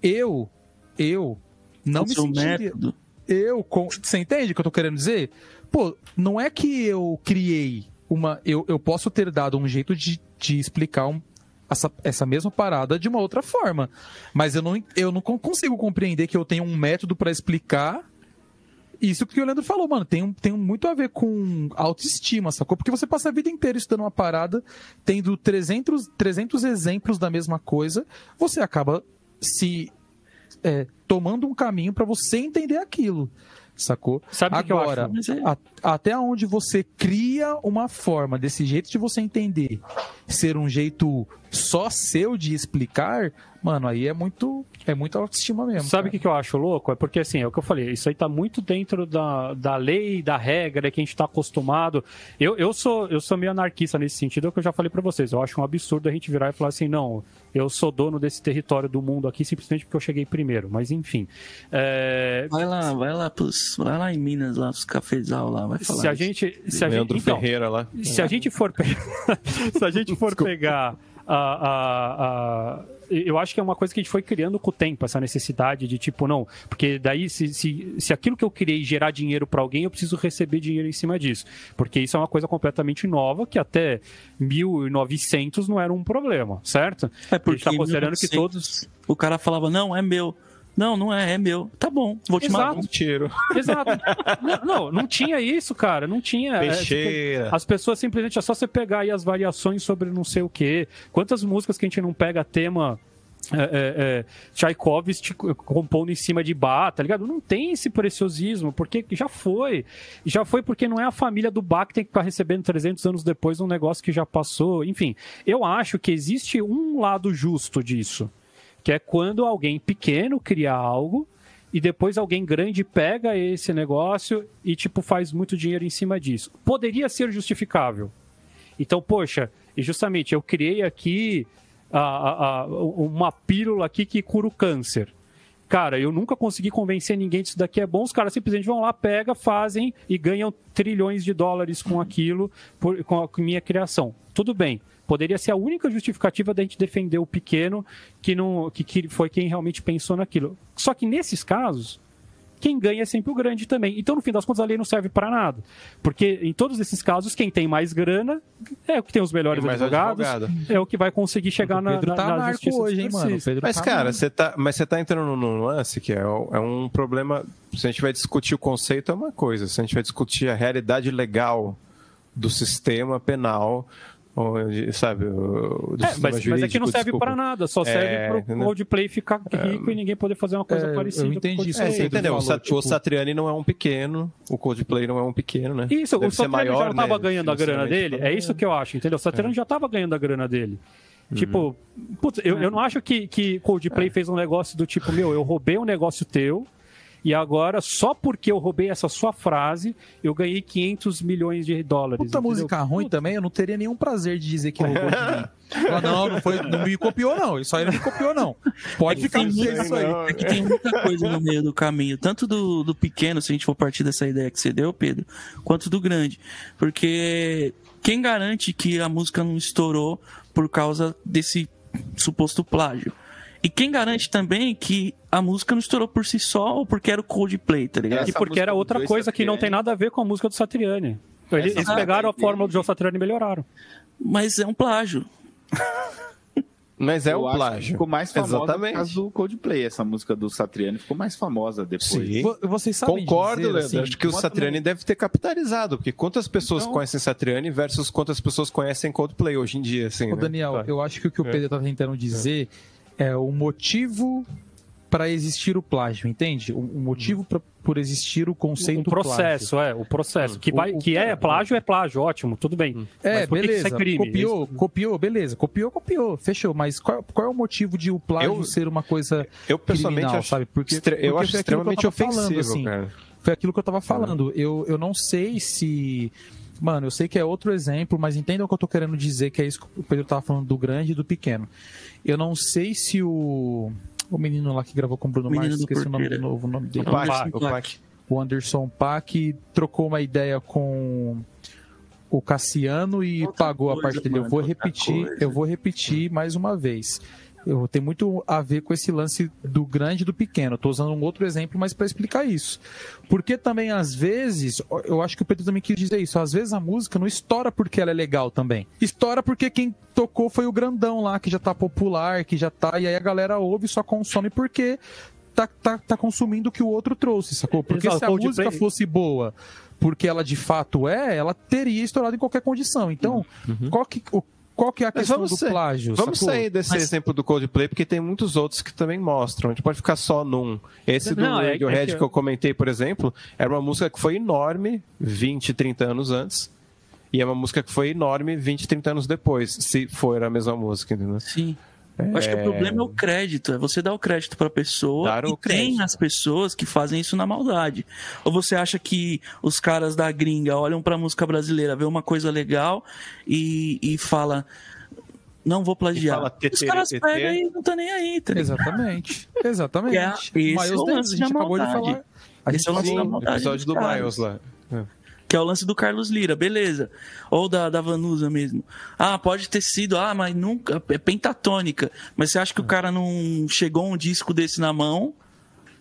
Eu, eu não o me sentiria método. eu com- você entende o que eu tô querendo dizer pô não é que eu criei uma eu, eu posso ter dado um jeito de, de explicar um- essa, essa mesma parada de uma outra forma. Mas eu não, eu não con- consigo compreender que eu tenho um método pra explicar isso que o Leandro falou, mano, tem, tem muito a ver com autoestima, sacou? Porque você passa a vida inteira estudando uma parada, tendo 300, 300 exemplos da mesma coisa, você acaba se é, tomando um caminho pra você entender aquilo, sacou? Sabe o que eu Agora, acho? É- a- até onde você cria uma forma desse jeito de você entender ser um jeito só seu de explicar, mano, aí é muito é muita autoestima mesmo. Sabe o que, que eu acho louco? É porque, assim, é o que eu falei, isso aí tá muito dentro da, da lei, da regra que a gente tá acostumado. Eu, eu, sou, eu sou meio anarquista nesse sentido, é o que eu já falei pra vocês. Eu acho um absurdo a gente virar e falar assim, não, eu sou dono desse território do mundo aqui simplesmente porque eu cheguei primeiro. Mas, enfim. É, Vai lá, vai lá, pros, vai lá em Minas, lá, os cafezal lá, vai falar. se a gente. Se a gente então, Ferreira lá. se a gente for, se a gente for pegar a, a, a- eu acho que é uma coisa que a gente foi criando com o tempo, essa necessidade de tipo, não, porque daí se, se, se aquilo que eu criei gerar dinheiro para alguém, eu preciso receber dinheiro em cima disso. Porque isso é uma coisa completamente nova que até 1900 não era um problema, certo? É a porque gente tá considerando que 1900, todos. O cara falava, não, é meu. Não, não é, é meu. Tá bom, vou te Exato. matar. Um tiro. Exato. não, não, tinha isso, cara. Não tinha. é, tipo. As pessoas simplesmente é só você pegar aí as variações sobre não sei o quê. Quantas músicas que a gente não pega tema. É, é, é, Tchaikovsky compondo em cima de Bach, tá ligado? Não tem esse preciosismo, porque já foi. Já foi porque não é a família do Bach que tem que ficar recebendo 300 anos depois um negócio que já passou. Enfim, eu acho que existe um lado justo disso, que é quando alguém pequeno cria algo e depois alguém grande pega esse negócio e tipo faz muito dinheiro em cima disso. Poderia ser justificável. Então, poxa, e justamente eu criei aqui a- a- a- uma pílula aqui que cura o câncer. Cara, eu nunca consegui convencer ninguém disso daqui é bom. Os caras simplesmente vão lá, pega, fazem e ganham trilhões de dólares com aquilo, por- com a minha criação. Tudo bem. Poderia ser a única justificativa da gente defender o pequeno que não que, que foi quem realmente pensou naquilo. Só que nesses casos, quem ganha é sempre o grande também. Então, no fim das contas, a lei não serve para nada. Porque em todos esses casos, quem tem mais grana é o que tem os melhores Tem advogados, advogado. é o que vai conseguir chegar na, na, tá na justiça hoje, hein, mano? Mas, tá cara, você tá, mas você tá entrando num- lance que é, é um problema. Se a gente vai discutir o conceito, é uma coisa. Se a gente vai discutir a realidade legal do sistema penal, onde, sabe? o- Do É, sistema mas, mas é que não jurídico, serve desculpa. para nada, só É, serve pro entendeu? Coldplay ficar rico e ninguém poder fazer uma coisa É, eu parecida. o entendi isso É, você entendeu? O, falou, Sat- tipo- o Satriani não é um pequeno, o Coldplay não é um pequeno, né? Isso, Deve o Satriani já maior, não tava né, ganhando a grana dele. É isso que eu acho, entendeu? O Satriani já tava ganhando a grana dele. Uhum. Tipo, putz, eu, eu não acho que, que É. Coldplay fez um negócio do tipo, meu, eu roubei um negócio teu e agora, só porque eu roubei essa sua frase, eu ganhei 500 milhões de dólares. Puta entendeu? música ruim também, eu não teria nenhum prazer de dizer que roubou de mim. Não, não, foi, não me copiou, não. Isso aí não me copiou, não. Pode ficar Tem com isso aí. é que tem muita coisa no meio do caminho, tanto do, do pequeno, se a gente for partir dessa ideia que você deu, Pedro, quanto do grande. Porque quem garante que a música não estourou por causa desse suposto plágio? E quem garante também que a música não estourou por si só ou porque era o Coldplay, tá ligado? E Essa porque era outra coisa que não Satriani- tem nada a ver com a música do Satriani. Eles, pegaram a fórmula do Joe Satriani e melhoraram. Mas é um plágio. Mas é Eu o que plágio. Ficou mais famosa Exatamente. por causa do Coldplay. Essa música do Satriani ficou mais famosa depois. Sim. Vo- Vocês sabem Concordo, dizer, Leandro. assim, Acho que o Satriani deve ter capitalizado, porque quantas pessoas Então- conhecem Satriani versus quantas pessoas conhecem Coldplay hoje em dia, assim, Ô, né? Daniel, Claro. eu acho que o que o Pedro tá tentando dizer é o motivo para existir o plágio, entende? O, o motivo pra, por existir o conceito Um processo, é, o processo. Que, vai, O- o- que é plágio, é plágio, ótimo, tudo bem. plágio. É, Mas por que que beleza. isso é crime? Copiou, copiou, beleza. Copiou, copiou. Fechou. Mas qual, qual é o motivo de o plágio Eu- ser uma coisa Eu pessoalmente criminal, acho, sabe? Porque- extre- eu porque acho foi aquilo que eu extremamente tava falando, ofensivo, assim. cara. Foi aquilo que eu tava falando. Eu, eu não sei se. Mano, eu sei que é outro exemplo, mas entendam o que eu tô querendo dizer, que é isso que o Pedro tava falando do grande e do pequeno. Eu não sei se o. O menino lá que gravou com o Bruno O Mars, do esqueci o nome Porteira. de novo, o nome dele. O Pac, Anderson o. Pac. O Anderson Paak trocou uma ideia com o Cassiano e Outra pagou a coisa, parte dele. Eu mano, vou outra repetir, coisa. eu vou repetir mais uma vez. Eu tem muito a ver com esse lance do grande e do pequeno. Estou usando um outro exemplo, mas para explicar isso. Porque também às vezes, eu acho que o Pedro também quis dizer isso. Às vezes a música não estoura porque ela é legal também. Estoura porque quem tocou foi o grandão lá que já tá popular, que já tá e aí a galera ouve e só consome porque tá, tá, tá consumindo o que o outro trouxe, sacou? Porque Exato, se a música fosse boa, porque ela de fato é, ela teria estourado em qualquer condição. Então, qual, que, o- qual que é a. Mas questão vamos do sa- plágio? Vamos sacou? sair desse Mas- exemplo do Coldplay, porque tem muitos outros que também mostram. A gente pode ficar só num. Esse do Não, é- Radiohead é que- que eu comentei, por exemplo, era uma música que foi enorme 20, 30 anos antes. E é uma música que foi enorme 20, 30 anos depois, se for a mesma música, entendeu? Sim. Eu acho que o problema é o crédito, é você dar o crédito pra pessoa Dar o e tem as pessoas que fazem isso na maldade. Ou você acha que os caras da gringa olham pra música brasileira, vê uma coisa legal e, e fala não vou plagiar. Fala, os "Tetê, caras tetê". pegam e não tá nem aí, tá? Exatamente. Exatamente. É- Miles é Davis, a gente acabou de falar. A Esse gente é o lance falou- da maldade episódio do. Miles lá. Que é o lance do Carlos Lira, beleza. Ou da, da Vanusa mesmo. Ah, pode ter sido, ah, mas nunca. É pentatônica. Mas você acha que o cara não chegou um disco desse na mão?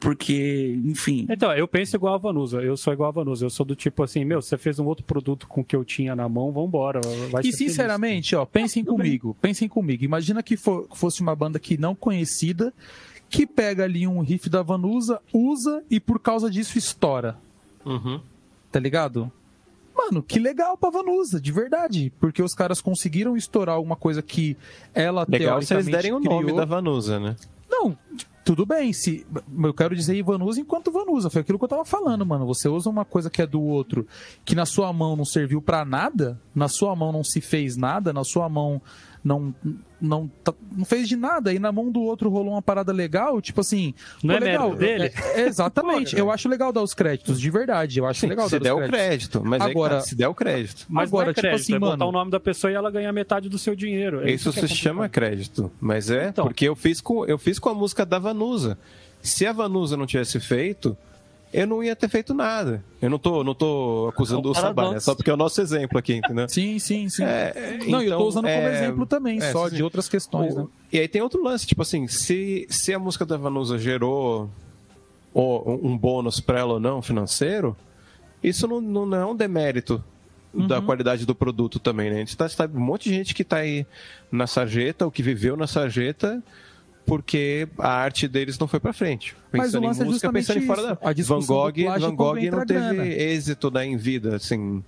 Porque, enfim. Então, eu penso igual a Vanusa. Eu sou igual a Vanusa. Eu sou do tipo assim, meu, você fez um outro produto com o que eu tinha na mão, vambora. Vai E ser feliz. sinceramente, ó, pensem comigo, pensem comigo. Imagina que fo- fosse uma banda que não conhecida, que pega ali um riff da Vanusa, usa e por causa disso estoura. Uhum. Tá ligado? Mano, que legal pra Vanusa, de verdade. Porque os caras conseguiram estourar alguma coisa que ela Legal se eles teoricamente derem o nome criou. da Vanusa, né? Não, tudo bem. Se, eu quero dizer Vanusa enquanto Vanusa. Foi aquilo que eu tava falando, mano. Você usa uma coisa que é do outro, que na sua mão não serviu pra nada, na sua mão não se fez nada, na sua mão não não, tá- não fez de nada, e na mão do outro rolou uma parada legal, tipo assim. Não é legal. dele? É, é, exatamente. eu acho legal dar os créditos, de verdade. Eu acho Sim, legal se dar der os o créditos. crédito. Mas Agora- Agora, se der o crédito. Mas Agora, não é tipo crédito, assim, é botar mano- o nome da pessoa e ela ganha metade do seu dinheiro. É Isso é se chama crédito. Mas é Então. porque eu fiz, com, eu fiz com a música da Vanusa. Se a Vanusa não tivesse feito, eu não ia ter feito nada. Eu não tô, não tô acusando É um o Sabá, paradoxo. é só porque é o nosso exemplo aqui, entendeu? Sim, sim, sim. É, não, eu então, tô usando como é, exemplo também, é, só sim. de outras questões, O- né? E aí tem outro lance, tipo assim, se, se a música da Vanusa gerou o- um bônus pra ela ou não financeiro, isso não, não é um demérito da Uhum. qualidade do produto também, né? A gente tá, tá- um monte de gente que tá aí na sarjeta, ou que viveu na sarjeta, porque a arte deles não foi pra frente. Mas Pensando lance em é música, justamente pensando em fora isso. da... Van do Gogh, Van Gogh não teve grana. êxito né, em vida, assim,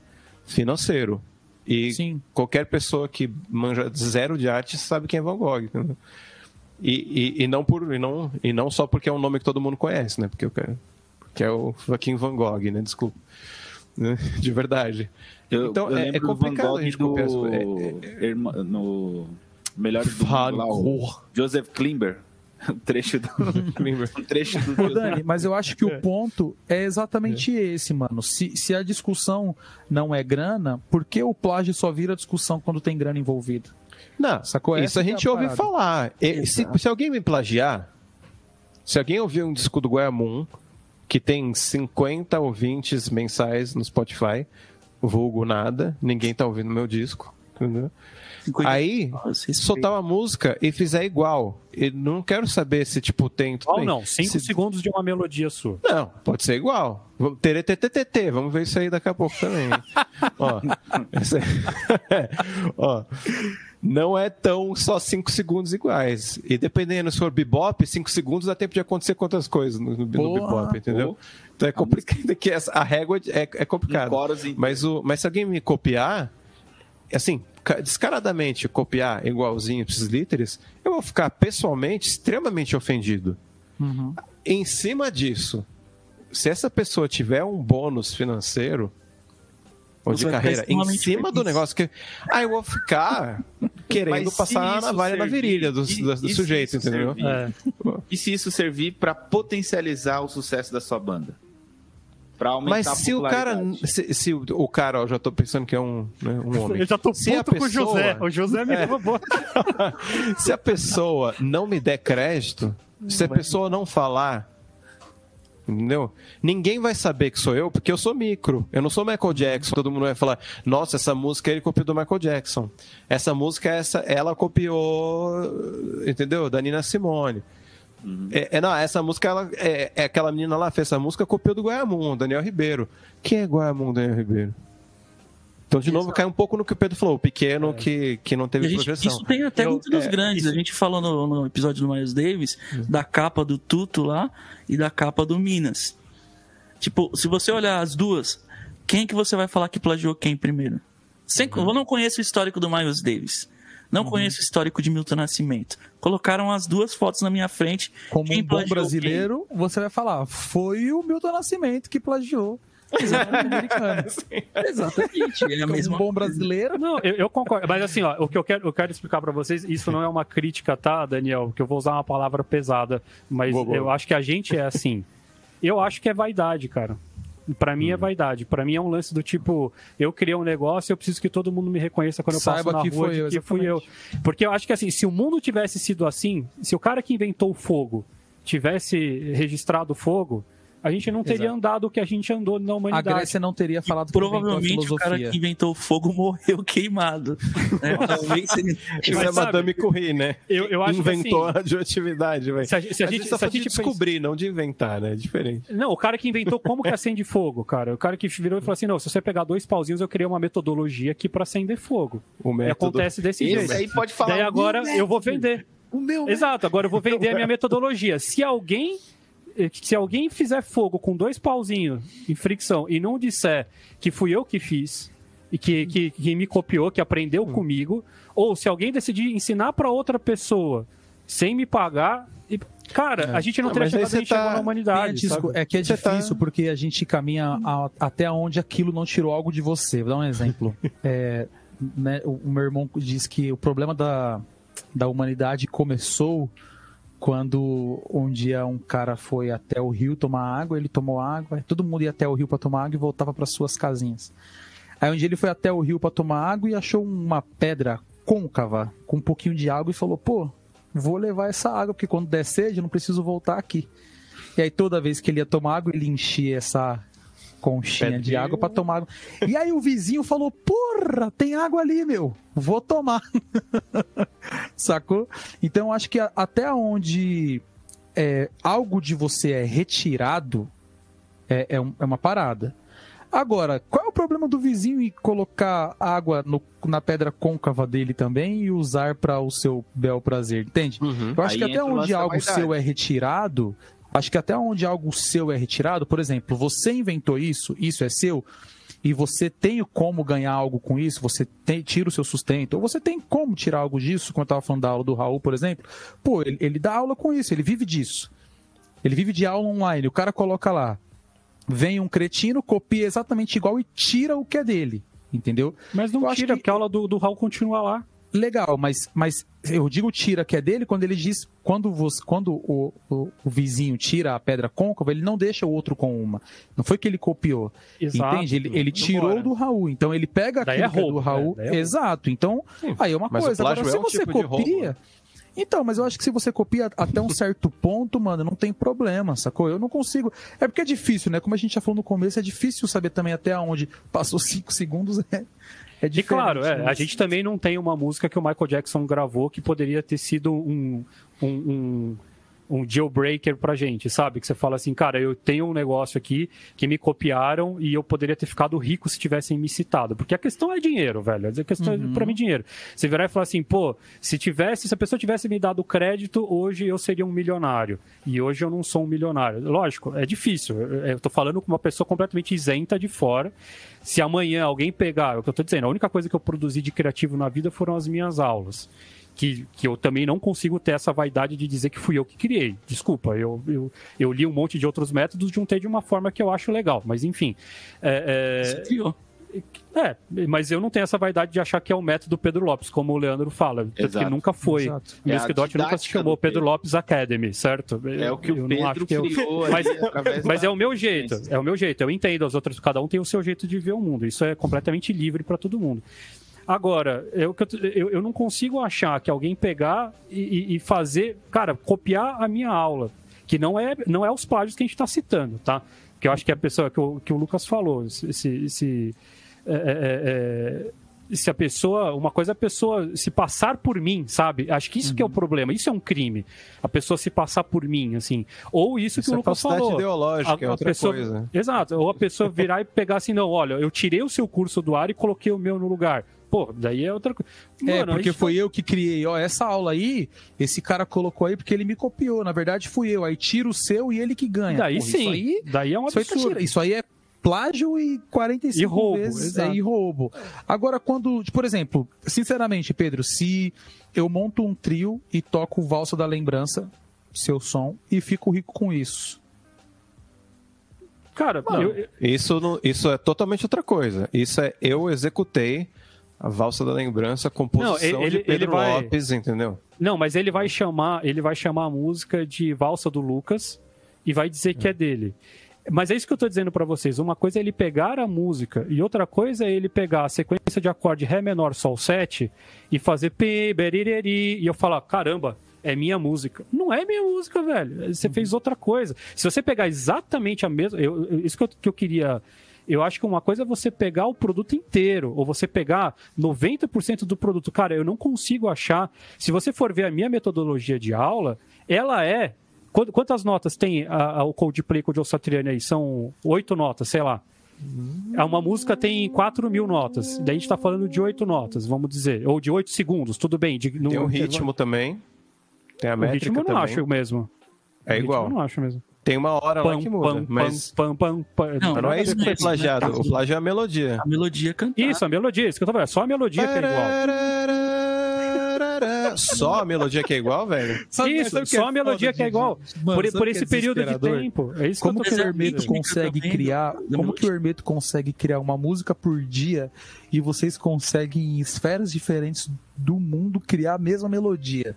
financeiro. E Sim. qualquer pessoa que manja zero de arte sabe quem é Van Gogh. E, e, e não por e não e não só porque é um nome que todo mundo conhece, né? Porque eu quero, porque é o Joaquim Van Gogh, né? Desculpa, Né? de verdade. Eu, Então, eu é- é do complicado Van Gogh a gente copiar as do... coisas. irmã- no Melhores do Mundo lá, o. Joseph Klimber. Um trecho do... um trecho do Ô, Dani, mas eu acho que o ponto é exatamente esse, mano. Se, se a discussão não é grana, por que o plágio só vira discussão quando tem grana envolvida? Não, Sacou? isso Essa a é gente a ouve parada. falar. E se, se alguém me plagiar, se alguém ouvir um disco do Guayamum que tem 50 ouvintes mensais no Spotify, vulgo nada, ninguém tá ouvindo meu disco, entendeu? 50 Aí, Nossa, respeito. soltar uma música e fizer igual. E não quero saber se, tipo, tem. Ou não, 5 Se- segundos de uma melodia sua. Não, pode ser igual. Vamos- Teretetetete, vamos ver isso aí daqui a pouco também. Ó, Ó, não é tão só 5 segundos iguais. E dependendo se for bebop, 5 segundos dá tempo de acontecer quantas coisas no, no Boa, bebop, entendeu? boa. Então é complicado, que essa- a régua é, é complicada. Mas, o, mas se alguém me copiar, assim, descaradamente copiar igualzinho esses líderes, eu vou ficar pessoalmente extremamente ofendido. Em cima disso, se essa pessoa tiver um bônus financeiro ou de carreira em cima do negócio que aí eu vou ficar querendo Mas passar a isso navalha na virilha do, e- do- e do se sujeito, entendeu? servir? É. E se isso servir pra potencializar o sucesso da sua banda? Pra aumentar Mas a se o cara, se, se o, o cara, ó, já tô pensando que é um, né, um homem. Eu já tô Se a puto com o pessoa- José. O José me roubou. se a pessoa não me der crédito, se a pessoa não falar Entendeu? Ninguém vai saber que sou eu, porque eu sou micro. Eu não sou Michael Jackson. Todo mundo vai falar, nossa, essa música ele copiou do Michael Jackson. Essa música, essa, ela copiou, entendeu? Da Nina Simone. É, é, não, essa música, ela, é, é aquela menina lá fez essa música, copiou do Guayamon, Daniel Ribeiro. Quem é Guayamon, Daniel Ribeiro? Então, de novo, cai um pouco no que o Pedro falou, o pequeno que, que não teve gente- projeção. isso tem até Eu- muito dos é, grandes. isso- A gente falou no, no episódio do Miles Davis da capa do Tuto lá e da capa do Minas. Tipo, se você olhar as duas, quem que você vai falar que plagiou quem primeiro? Sem, Eu não conheço o histórico do Miles Davis. Não conheço o histórico de Milton Nascimento. Colocaram as duas fotos na minha frente. Como quem um bom brasileiro, você vai falar, foi o Milton Nascimento que plagiou. Exatamente. quem? É a mesma um bom brasileiro. Não, eu, eu concordo. Mas assim, ó, o que eu quero, eu quero explicar pra vocês, isso não é uma crítica, tá, Daniel? Que eu vou usar uma palavra pesada, mas Boa, boa. eu acho que a gente é assim. Eu acho que é vaidade, cara. Pra mim Hum. é vaidade. Pra mim é um lance do tipo, eu criei um negócio, eu preciso que todo mundo me reconheça quando eu Saiba passo na que rua foi eu, que fui eu. Porque eu acho que assim, se o mundo tivesse sido assim, se o cara que inventou o fogo tivesse registrado o fogo, a gente não teria Exato. andado o que a gente andou na A humanidade. Grécia não teria falado que inventou a Provavelmente o cara que inventou o fogo morreu queimado. né? Talvez seria- Isso é Madame Curie, né? Eu, eu acho Inventou que assim, a radioatividade, velho. se a, gente- se a Mas gente, é se a gente pensa- descobrir, não de inventar, né? É diferente. Não, o cara que inventou como que acende fogo, cara. O cara que virou e falou assim: não, se você pegar dois pauzinhos, eu criei uma metodologia aqui pra acender fogo. O E método. acontece desse Esse jeito. aí pode falar. Daí agora eu vou vender. O meu Exato, agora eu vou vender a minha metodologia. Se alguém. Eh, Se alguém fizer fogo com dois pauzinhos em fricção e não disser que fui eu que fiz e que, que, que me copiou, que aprendeu Hum. comigo, ou se alguém decidir ensinar pra outra pessoa sem me pagar, e- cara, a gente não Ah, teria chegado onde chegou tá- na humanidade. É que é Você tá- difícil porque a gente caminha a- até onde aquilo não tirou algo de você. Vou dar um exemplo. É, né, o, o meu irmão diz que o problema da, da humanidade começou quando um dia um cara foi até o rio tomar água, ele tomou água, todo mundo ia até o rio para tomar água e voltava para suas casinhas. Aí um dia ele foi até o rio para tomar água e achou uma pedra côncava com um pouquinho de água e falou: "Pô, vou levar essa água porque quando der sede eu não preciso voltar aqui". E aí toda vez que ele ia tomar água, ele enchia essa conchinha de Pedrinha. água para tomar água. E aí o vizinho falou: "Porra, tem água ali, meu. Vou tomar". Sacou? Então acho que até onde é, algo de você é retirado é, é um- é uma parada. Agora, qual é o problema do vizinho em colocar água no- na pedra côncava dele também e usar para o seu bel prazer? Entende? Uhum. Eu acho Aí que até onde algo seu é retirado, acho que até onde algo seu é retirado, por exemplo, você inventou isso, isso é seu, e você tem como ganhar algo com isso, você tem, tira o seu sustento, ou você tem como tirar algo disso, como eu estava falando da aula do Raul, por exemplo, pô, ele, ele dá aula com isso, ele vive disso. Ele vive de aula online, o cara coloca lá, vem um cretino, copia exatamente igual e tira o que é dele, entendeu? Mas Eu não acho tira, que- porque a aula do, do Raul continua lá. Legal, mas, mas eu digo tira que é dele quando ele diz quando você, quando o, o, o vizinho tira a pedra côncava, ele não deixa o outro com uma. Não foi que ele copiou. Exato. Entende? Ele, ele tirou do Raul. Então ele pega Daí aquilo é que é roubo, do Raul. né? É. Exato. Então, aí é uma mas o coisa. Agora, se é um você tipo de roubo, copia. né? Então, mas eu acho que se você copia até um certo ponto, mano, não tem problema, sacou? Eu não consigo. É porque é difícil, né? Como a gente já falou no começo, é difícil saber também até onde passou cinco segundos. É, é E claro, é, né? a gente também não tem uma música que o Michael Jackson gravou que poderia ter sido um, um, um, um jailbreaker pra gente, sabe? Que você fala assim, cara, eu tenho um negócio aqui que me copiaram e eu poderia ter ficado rico se tivessem me citado. Porque a questão é dinheiro, velho. A questão é, pra mim, dinheiro. Você virar e falar assim, pô, se tivesse, se a pessoa tivesse me dado crédito, hoje eu seria um milionário. E hoje eu não sou um milionário. Lógico, é difícil. Eu, eu tô falando com uma pessoa completamente isenta de fora. Se amanhã alguém pegar, é o que eu tô dizendo, a única coisa que eu produzi de criativo na vida foram as minhas aulas. Que, que eu também não consigo ter essa vaidade de dizer que fui eu que criei. Desculpa, eu, eu, eu li um monte de outros métodos, juntei de uma forma que eu acho legal. Mas enfim. É, é, Você criou. é, mas eu não tenho essa vaidade de achar que é o método Pedro Lopes, como o Leandro fala. Tanto que nunca foi. Exato. O É nunca se chamou Pedro. Lopes Academy, certo? É o que Eu o não acho Pedro que eu- criou Mas- Mas da- é o meu jeito, é o meu jeito. Eu entendo as outras, cada um tem o seu jeito de ver o mundo. Isso é completamente livre para todo mundo. Agora, eu, que eu, eu, eu não consigo achar que alguém pegar e, e- fazer, cara, copiar a minha aula. Que não é, não é os plágios que a gente está citando, tá? Que eu acho que a pessoa que o, que o Lucas falou, esse, esse é, é, é se a pessoa. Uma coisa é a pessoa se passar por mim, sabe? Acho que isso uhum. que é o problema. Isso é um crime. A pessoa se passar por mim, assim. Ou isso, isso que o é Lucas falou. ideológica, a, é outra pessoa, coisa. Exato. Ou a pessoa virar e pegar assim, não, olha, eu tirei o seu curso do ar e coloquei o meu no lugar. Pô, daí é outra coisa. É, porque foi tá... eu que criei. Ó, essa aula aí, esse cara colocou aí porque ele me copiou. Na verdade, fui eu. Aí tira o seu e ele que ganha. Daí Porra, sim. Isso aí, daí é um absurdo. Isso aí, tá isso aí é plágio e 45 e roubo, vezes é, e roubo. Agora, quando, por exemplo, sinceramente, Pedro, se eu monto um trio e toco Valsa da Lembrança, seu som, e fico rico com isso. Cara, Mano, eu, isso, isso é totalmente outra coisa. Isso é eu executei a Valsa da Lembrança, composição não, ele, de Pedro vai... Lopes, entendeu? Não, mas ele vai chamar, ele vai chamar a música de Valsa do Lucas e vai dizer que é dele. Mas é isso que eu estou dizendo para vocês. Uma coisa é ele pegar a música e outra coisa é ele pegar a sequência de acorde Ré menor, Sol 7 e fazer P, berireri, e eu falar, caramba, é minha música. Não é minha música, velho. Você fez outra coisa. Se você pegar exatamente a mesma. Eu, isso que eu, que eu queria. Eu acho que uma coisa é você pegar o produto inteiro, ou você pegar 90% do produto. Cara, eu não consigo achar. Se você for ver a minha metodologia de aula, ela é Quantas notas tem a, a, o Coldplay com o Joe Satriani aí? São oito notas, sei lá. É uma música tem 4 mil notas. Daí a gente tá falando de oito notas, vamos dizer. Ou de oito segundos, tudo bem. De, no, tem o ritmo também. Tem a métrica O ritmo eu não acho mesmo. É igual. eu não acho mesmo. Tem uma hora pam, lá que muda, pam, mas... Pam, pam, pam, não, não é isso que foi plagiado. O plágio é a melodia. A melodia cantada. Isso, a melodia. Isso que eu tô falando. É só a melodia que é igual. Só a melodia que é igual, velho? isso, só a melodia que é igual. Mano, por, por esse é período de tempo. É isso como que, que o Hermeto consegue criar. Como que o Hermeto consegue criar uma música por dia e vocês conseguem em esferas diferentes do mundo criar a mesma melodia?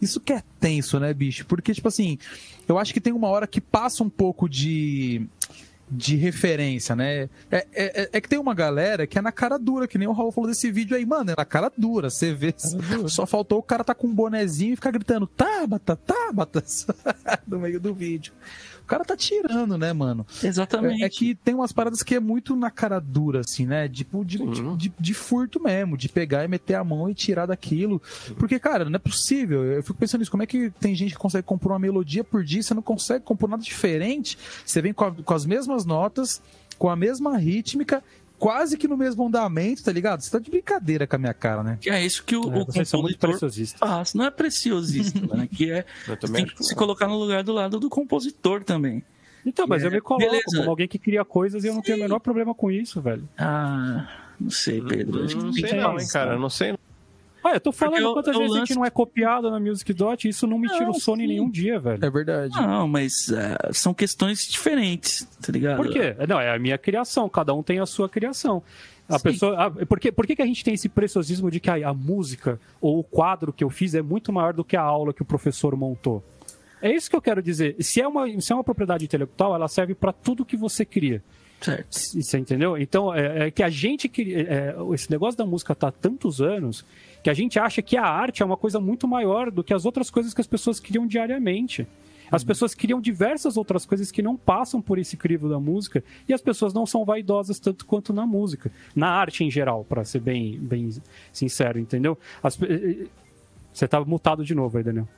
Isso que é tenso, né, bicho? Porque, tipo assim, eu acho que tem uma hora que passa um pouco de de referência, né? É, é, é, que tem uma galera que é na cara dura, que nem o Raul falou desse vídeo aí, mano, é na cara dura, você vê. Só faltou o cara tá com um bonezinho e ficar gritando, Tabata, Tabata, no meio do vídeo cara tá tirando, né, mano? Exatamente. É, é, que tem umas paradas que é muito na cara dura, assim, né? Tipo, de, de, de, de, furto mesmo, de pegar e meter a mão e tirar daquilo. Porque, cara, não é possível. Eu fico pensando nisso, como é que tem gente que consegue compor uma melodia por dia, você não consegue compor nada diferente? Você vem com, a, com as mesmas notas, com a mesma rítmica quase que no mesmo andamento, tá ligado? Você tá de brincadeira com a minha cara, né? Que é isso que o, é, o compositor faz. Não é preciosista, né? Que é tem que se colocar no lugar do lado do compositor também. Então, mas é, eu me coloco beleza. como alguém que cria coisas e eu não tenho o menor problema com isso, velho. Ah, não sei, Pedro. Não, não sei não, hein, cara. Não sei Olha, eu tô falando eu, quantas eu vezes lance... a gente não é copiado na Music Dot e isso não me tira não, o sono em nenhum dia, velho. É verdade. Não, mas uh, são questões diferentes, tá ligado? Por quê? Não, é a minha criação, cada um tem a sua criação. A Sim. pessoa, a, por, que, por que, que a gente tem esse preciosismo de que a, a música ou o quadro que eu fiz é muito maior do que a aula que o professor montou? É isso que eu quero dizer. Se é uma, se é uma propriedade intelectual, ela serve para tudo que você cria. Certo. Você entendeu? Então, é, é que a gente. É, esse negócio da música tá há tantos anos que a gente acha que a arte é uma coisa muito maior do que as outras coisas que as pessoas criam diariamente. As uhum. pessoas criam diversas outras coisas que não passam por esse crivo da música e as pessoas não são vaidosas tanto quanto na música, na arte em geral, para ser bem, bem sincero, entendeu? As, eh, eh, você tá mutado de novo aí, Daniel.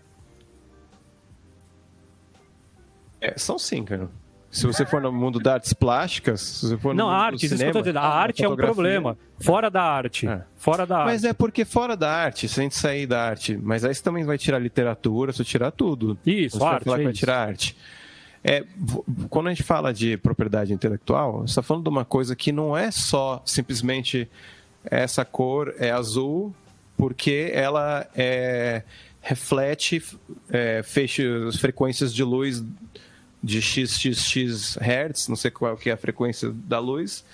É, são sim, cara. Se você for no mundo das artes plásticas, se você for não, mundo arte, cinema, isso que eu tô dizendo. A arte é um problema. Fora da arte. É. Fora da mas arte. é porque fora da arte, se a gente sair da arte, mas aí você também vai tirar literatura, você tirar tudo. Isso, você arte. Vai, falar que vai tirar arte. É, quando a gente fala de propriedade intelectual, você está falando de uma coisa que não é só simplesmente essa cor é azul porque ela é, reflete é, feixes, frequências de luz de XXX Hz, não sei qual que é a frequência da luz,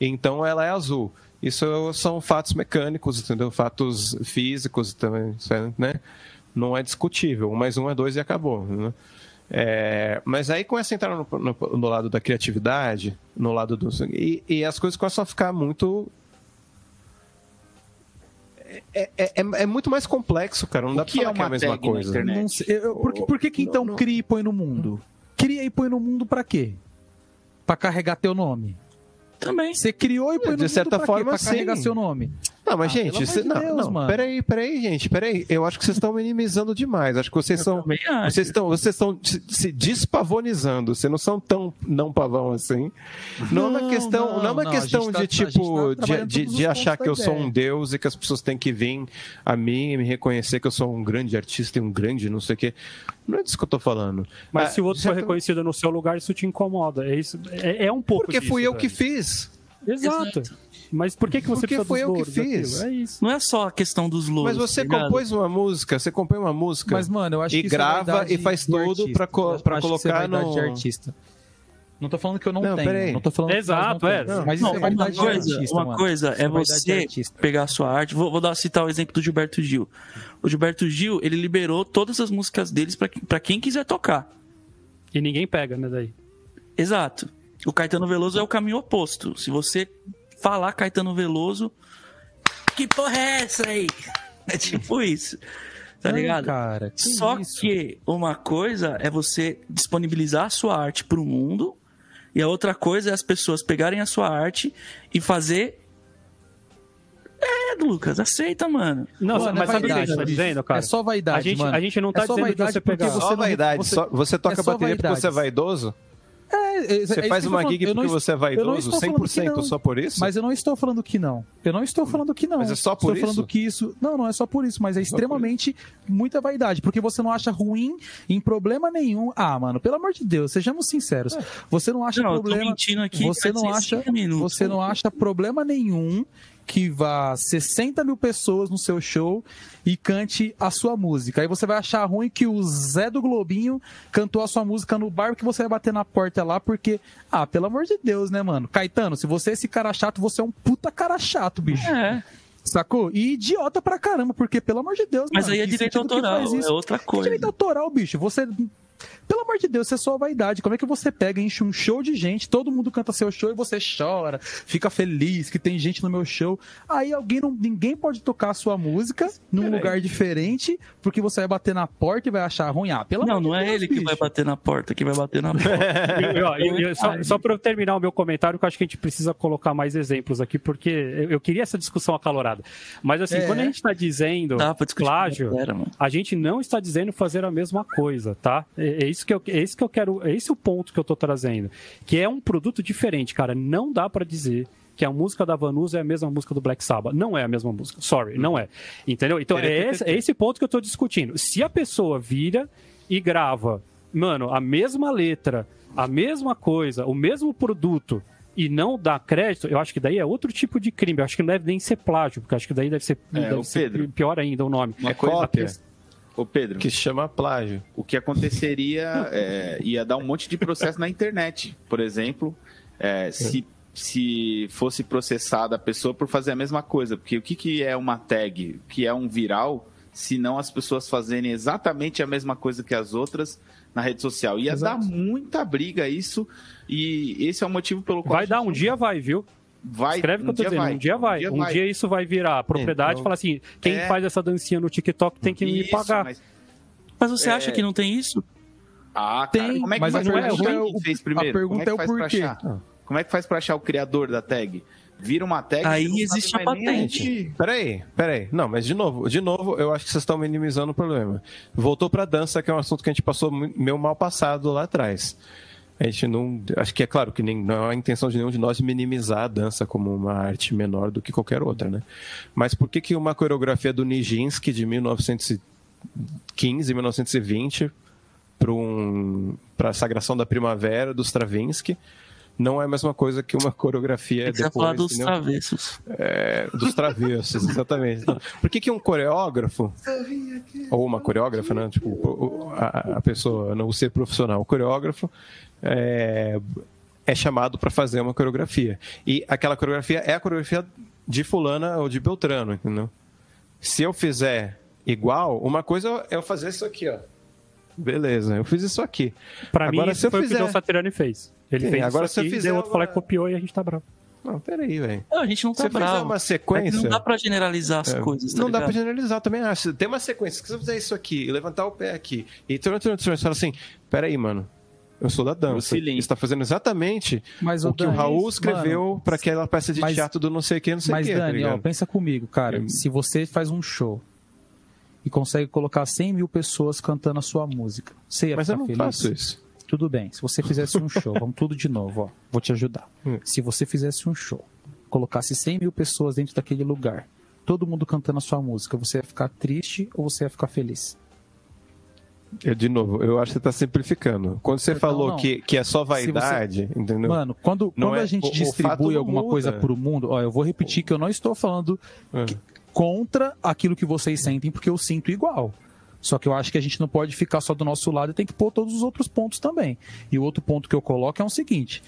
então ela é azul. Isso são fatos mecânicos, entendeu? Fatos físicos também, né? Não é discutível. Um mais um é dois e acabou. Né? É, mas aí começa a entrar no, no, no, lado da criatividade, no lado do. E, e as coisas começam a ficar muito é, é, é muito mais complexo, cara. Não O dá que pra é falar que é a mesma coisa. sei, eu- por, que, por que, que então Não, não. cria e põe no mundo? Cria e põe no mundo pra quê? Pra carregar teu nome. Também. Você criou e põe no de mundo certa pra forma, quê? Pra carregar sim. seu nome. Não, mas Ah, gente, cê- de não, Deus, não, mano. peraí, peraí, gente, peraí. Eu acho que vocês estão minimizando demais. Acho que vocês acho. Vocês estão, vocês estão se, se despavonizando. Vocês não são tão não pavão assim. Não, é uma Não, questão, não, é não, uma não, questão gente de tá- tipo tá de, de, de achar que eu sou um deus e que as pessoas têm que vir a mim e me reconhecer que eu sou um grande artista e um grande não sei o quê. Não é disso que eu tô falando. Mas Ah, se o outro for reconhecido no seu lugar, isso te incomoda. É, isso, é, é um pouco Porque fui disso, eu que fiz. Exato. Mas por que, que você Porque precisa foi dos eu que fiz. É isso. Não é só a questão dos louros. Mas você tá compôs uma música, você compõe uma música. Mas, mano, eu acho E que isso é grava vaidade e faz do tudo co- pra é colocar no- de artista. Não tô falando que eu não, Não, tenho. peraí. Não tô falando Exato, é. não. Mas isso Não, é uma coisa, artista, uma mano. coisa Isso é de você pegar a sua arte. Vou, vou dar citar o exemplo do Gilberto Gil. O Gilberto Gil, ele liberou todas as músicas deles pra pra quem quiser tocar. E ninguém pega, né, daí? Exato. O Caetano Veloso é o caminho oposto. Se você falar Caetano Veloso, que porra é essa aí? É tipo isso. Tá ligado? cara, que Só isso? que uma coisa é você disponibilizar a sua arte pro mundo e a outra coisa é as pessoas pegarem a sua arte e fazer É, Lucas, aceita, mano. Não, Mano, mas é sabe o que a gente tá dizendo, cara? É só vaidade, a gente, mano. A gente não tá É só dizendo vaidade você porque pegar... você Só vaidade. você- só- você toca é só bateria porque vaidade. você é vaidoso? É, é, é Você faz uma falando. gig não porque você é não vaidoso? estou falando que 100% não. só por isso? Mas eu não estou falando que não. Eu não estou falando que não. Mas é só por estou falando isso? que isso. Não, não é só por isso, mas é Só por extremamente muita vaidade. Porque você não acha ruim em problema nenhum. Ah, mano, pelo amor de Deus, sejamos sinceros. Você não acha Não, eu tô problema. mentindo aqui. Você não acha. minutos. Você não acha problema nenhum que vá 60 mil pessoas no seu show e cante a sua música. Aí você vai achar ruim que o Zé do Globinho cantou a sua música no bar que você vai bater na porta lá, porque, ah, pelo amor de Deus, né, mano? Caetano, se você é esse cara chato, você é um puta cara chato, bicho. É, Sacou? E idiota pra caramba, porque, pelo amor de Deus, mas mano, aí é direito autoral, é outra coisa. direito autoral, bicho? Você. Pelo amor de Deus, isso é só vaidade. Como é que você pega, enche um show de gente, todo mundo canta seu show e você chora, fica feliz que tem gente no meu show. Aí alguém não, ninguém pode tocar a sua música num lugar diferente, porque você vai bater na porta e vai achar ruim. Ah, pelo Não, amor não é Deus, ele que bicho. vai bater na porta, que vai bater na porta. Eu- eu- eu- só, só para eu terminar o meu comentário, que eu acho que a gente precisa colocar mais exemplos aqui, porque eu, eu queria essa discussão acalorada. Mas assim, É. quando a gente está dizendo plágio, a gente não está dizendo fazer a mesma coisa, tá? É, é isso que eu, é isso que eu quero, é esse o ponto que eu tô trazendo, que é um produto diferente, cara. Não dá para dizer que a música da Vanusa é a mesma música do Black Sabbath. Não é a mesma música. Sorry, não é. Entendeu? Então é esse, é esse ponto que eu tô discutindo. Se a pessoa vira e grava, mano, a mesma letra, a mesma coisa, o mesmo produto e não dá crédito, eu acho que daí é outro tipo de crime. Eu acho que não deve nem ser plágio, porque eu acho que daí deve ser, É, deve ser Pedro. pior ainda o nome. Uma É coisa cópia. Ô, Pedro, Que se chama plágio. o que aconteceria é, ia dar um monte de processo na internet. Por exemplo, é, se, se fosse processada a pessoa por fazer a mesma coisa. Porque o que, que é uma tag? O que é um viral? Se não as pessoas fazerem exatamente a mesma coisa que as outras na rede social. Ia Exato. dar muita briga isso. E esse é o motivo pelo qual. Vai dar um dia, vai, viu? Vai, Escreve o que eu tô dizendo. um dia vai. Um dia isso vai virar propriedade Então- e falar assim: quem É. faz essa dancinha no TikTok tem que me Isso, pagar. mas- Mas você É. acha que não tem isso? Ah, cara, Tem, como é que mas faz a pra pergunta achar é quem o- fez a primeiro? pergunta como é que é o porquê. Como é que faz pra achar o criador da tag? Vira uma tag. Aí não existe a patente. Peraí, peraí. Não, mas de novo, de novo, eu acho que vocês estão minimizando o problema. Voltou pra dança, que é um assunto que a gente passou meu mal passado lá atrás. A gente não. Acho que é claro que nem, não é a intenção de nenhum de nós minimizar a dança como uma arte menor do que qualquer outra, né? Mas por que, que uma coreografia do Nijinsky de 1915, 1920, para um, a sagração da primavera do Stravinsky, não é a mesma coisa que uma coreografia Tem que você depois, falar dos entendeu? travessos. É, dos travessos, exatamente. Então, por que, que um coreógrafo, ou uma coreógrafa, né? Tipo, a, a pessoa, não o ser profissional, o coreógrafo, é, é chamado para fazer uma coreografia. E aquela coreografia é a coreografia de fulana ou de Beltrano, entendeu? Se eu fizer igual, uma coisa é eu fazer isso aqui, ó. Beleza, eu fiz isso aqui. Pra mim, Agora, isso se eu foi o que fizer- o Satriani fez. Ele Sim, fez agora isso se eu aqui, fizer deu outro falar uma- que copiou e a gente tá bravo. Não, peraí, velho. Não, a gente não tá fizer bravo. uma É sequência. não dá pra generalizar as É, coisas, tá não dá pra ligado? generalizar eu também acho. Tem uma sequência que se você fizer isso aqui e levantar o pé aqui e trum, trum, trum, você fala assim: peraí, mano. Eu sou da dança. Você está fazendo exatamente Mas, o que o Raul escreveu pra aquela peça de mas- teatro do não sei o que, não sei o Mas, que. tá Dani, ó, ligado? pensa comigo, cara. Eu- Se você faz um show e consegue colocar 100 mil pessoas cantando a sua música, você ia Mas eu ficar não feliz? faço isso. Tudo bem. Se você fizesse um show, vamos tudo de novo, ó. Vou te ajudar. Hum. Se você fizesse um show, colocasse 100 mil pessoas dentro daquele lugar, todo mundo cantando a sua música, você ia ficar triste ou você ia ficar feliz? Eu, de novo, eu acho que você tá simplificando. Quando você Não, falou não. Que, que é só vaidade, entendeu? Mano, quando, Não quando é- a gente o- o distribui não alguma muda. coisa pro mundo, ó, eu vou repetir que eu não estou falando É. que- contra aquilo que vocês sentem, porque eu sinto igual. Só que eu acho que a gente não pode ficar só do nosso lado e tem que pôr todos os outros pontos também. E o outro ponto que eu coloco é o seguinte: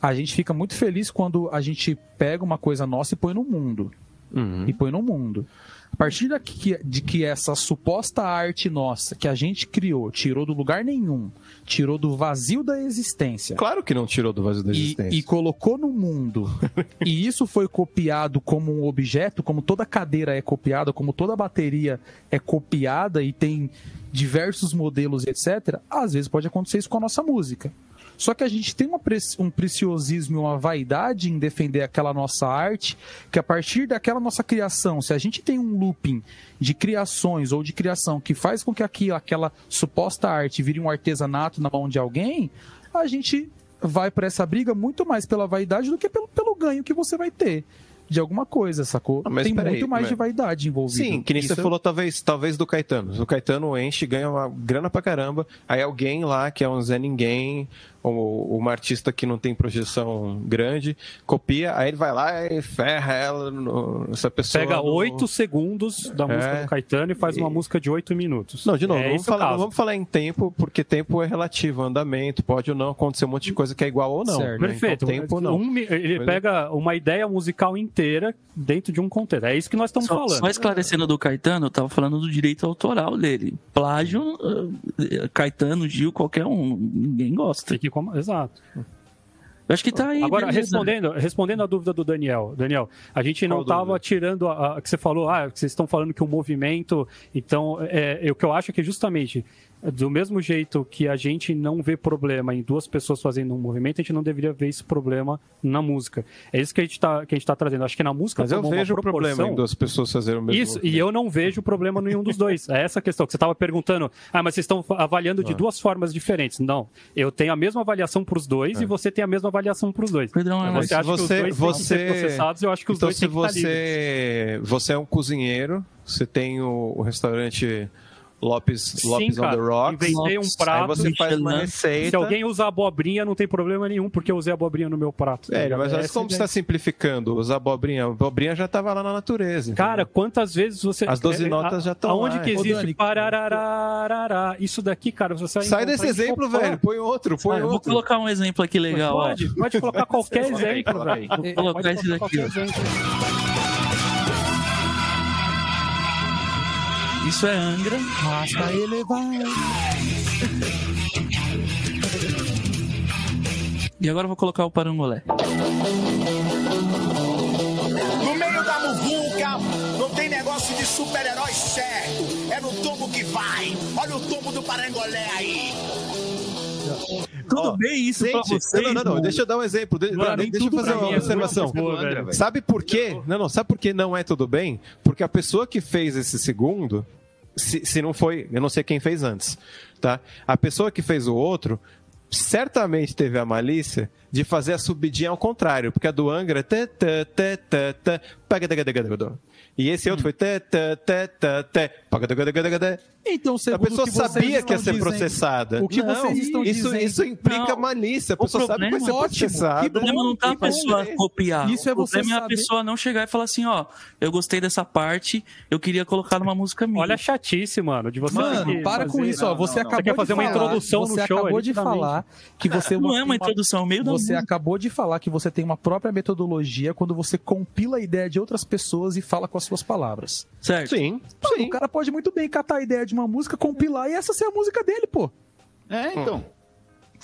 a gente fica muito feliz quando a gente pega uma coisa nossa e põe no mundo. Uhum. E põe no mundo. A partir daqui, de que essa suposta arte nossa, que a gente criou, tirou do lugar nenhum, tirou do vazio da existência, Claro que não tirou do vazio da e, existência. e colocou no mundo, e isso foi copiado como um objeto, como toda cadeira é copiada, como toda bateria é copiada e tem diversos modelos, etc., às vezes pode acontecer isso com a nossa música. Só que a gente tem um preciosismo e uma vaidade em defender aquela nossa arte, que a partir daquela nossa criação, se a gente tem um looping de criações ou de criação que faz com que aquilo, aquela suposta arte vire um artesanato na mão de alguém, a gente vai para essa briga muito mais pela vaidade do que pelo, pelo ganho que você vai ter de alguma coisa, sacou? Ah, mas Tem muito mais mas- de vaidade envolvida. Sim, que nem Isso você eu- falou, talvez, talvez do Caetano. O Caetano enche, ganha uma grana pra caramba. Aí alguém lá, que é um Zé Ninguém, uma artista que não tem projeção grande, copia, aí ele vai lá e ferra ela, no- essa pessoa. Pega no- oito segundos da música É. do Caetano e faz uma E- música de oito minutos. Não, de novo, é não, vamos falar, não vamos falar em tempo, porque tempo é relativo, andamento, pode ou não acontecer um monte de coisa que é igual ou não. Certo. né? Perfeito. Então, tempo não. Um ele Mas- pega uma ideia musical inteira dentro de um contexto. É isso que nós estamos Só, falando. só esclarecendo do Caetano, eu tava falando do direito autoral dele. Plágio, eh, Caetano, Gil, qualquer um. Ninguém gosta. Fique como- Exato. Eu acho que tá aí. Agora, beleza. respondendo, respondendo a dúvida do Daniel, Daniel, a gente não estava tirando a, a- que você falou, ah, que vocês estão falando que o movimento, então, é, é, o que eu acho é que justamente do mesmo jeito que a gente não vê problema em duas pessoas fazendo um movimento, a gente não deveria ver esse problema na música. É isso que a gente está que a gente tá trazendo. Acho que na música Mas eu uma vejo o problema em duas pessoas fazerem o mesmo. Isso, e eu não vejo problema nenhum dos dois. É essa a questão que você estava perguntando. Ah, mas vocês estão avaliando Ah. de duas formas diferentes. Não. Eu tenho a mesma avaliação para os dois e você tem a mesma avaliação para os dois. Pedrão, é Você acha que os você- dois têm que ser você- processados, eu acho que os então, dois se têm que estar livres. você, você é um cozinheiro, você tem o, o restaurante Lopes, Lopes on the Rocks. inventei um Lopes. Aí prato. você faz uma receita. Se alguém usa abobrinha, não tem problema nenhum, porque eu usei abobrinha no meu prato. tá É, ligado? mas olha como é a você está simplificando? Os abobrinha. A abobrinha já estava lá na natureza. Cara, quantas vezes você. As 12 é, notas a- já tão Aonde lá. que existe Dani, pararararará? Isso daqui, cara, você vai Sai desse em exemplo, qualquer- velho. Põe outro, põe Ah, eu vou outro. colocar um exemplo aqui legal. Pode, pode colocar qualquer exemplo, velho. Vou colocar esse daqui, Isso é Angra. Basta elevar. E agora eu vou colocar o Parangolé. No meio da muvuca, não tem negócio de super-herói certo. É no tombo que vai. Olha o tombo do Parangolé aí. Tudo Ó, bem isso pra Gente, vocês? não, não, não, deixa eu dar um exemplo. De- não, nem deixa eu tudo fazer pra uma é observação. boa. Sabe por quê? Não, não, sabe por que não é tudo bem? Porque a pessoa que fez esse segundo, se, se não foi, eu não sei quem fez antes, tá? A pessoa que fez o outro, certamente teve a malícia de fazer a subidinha ao contrário, porque a do Angra é e esse outro foi. Então, a pessoa sabia que ia ser dizendo- processada. O que Não, vocês estão isso, dizendo? isso implica Não. malícia. A O pessoa sabe que vai ser Ótimo, processada. O problema não tá a pessoa copiar. Isso é o você problema é a pessoa não chegar e falar assim, ó, eu gostei dessa parte, eu queria colocar numa música minha. Olha a chatice, mano, de você. Mano, para com isso, ó. Você não, acabou Você quer fazer de uma falar, introdução no você show, acabou de falar que você não é uma introdução, é o meio da Você acabou de falar que você tem uma própria metodologia quando você compila a ideia de outras pessoas e fala com as suas palavras. Certo? Sim, Mano, sim. o cara pode muito bem catar a ideia de uma música, compilar e essa ser a música dele, pô. É, então. E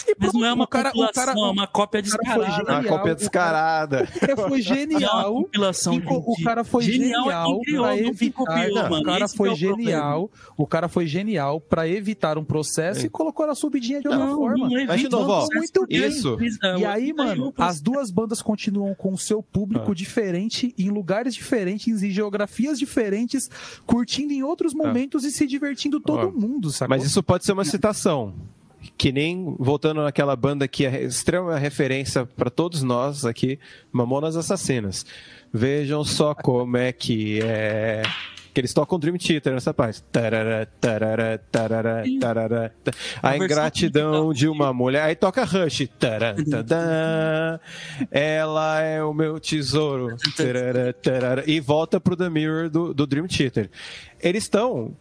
Mas pronto, não é uma o cara, o compilação, cara, é uma cópia descarada. Uma Genial, cópia o descarada. o cara foi Não é uma genial. compilação. E o cara foi Genial é não evitar. Não, o cara foi que é o problema. genial. O cara foi genial pra evitar um processo e colocou na subidinha de outra Não, forma. não Mas, de novo, ó, muito porque bem. Isso. eles- é, E aí, mano, as duas bandas continuam com o seu público Ah. diferente, em lugares diferentes, em geografias diferentes, curtindo em outros momentos e se divertindo todo Ó, mundo, sacou? Mas isso pode ser uma citação. Que nem voltando naquela banda que é extrema referência para todos nós aqui, Mamonas Assassinas. Vejam só como é que é. Que eles tocam Dream Theater nessa parte. Tarará, tarará, tarará, tarará, ta- A ingratidão de uma mulher. Aí toca Rush. Tará, tadã. Ela é o meu tesouro. Tarará, tarará. E volta pro The Mirror do, do Dream Theater. Eles estão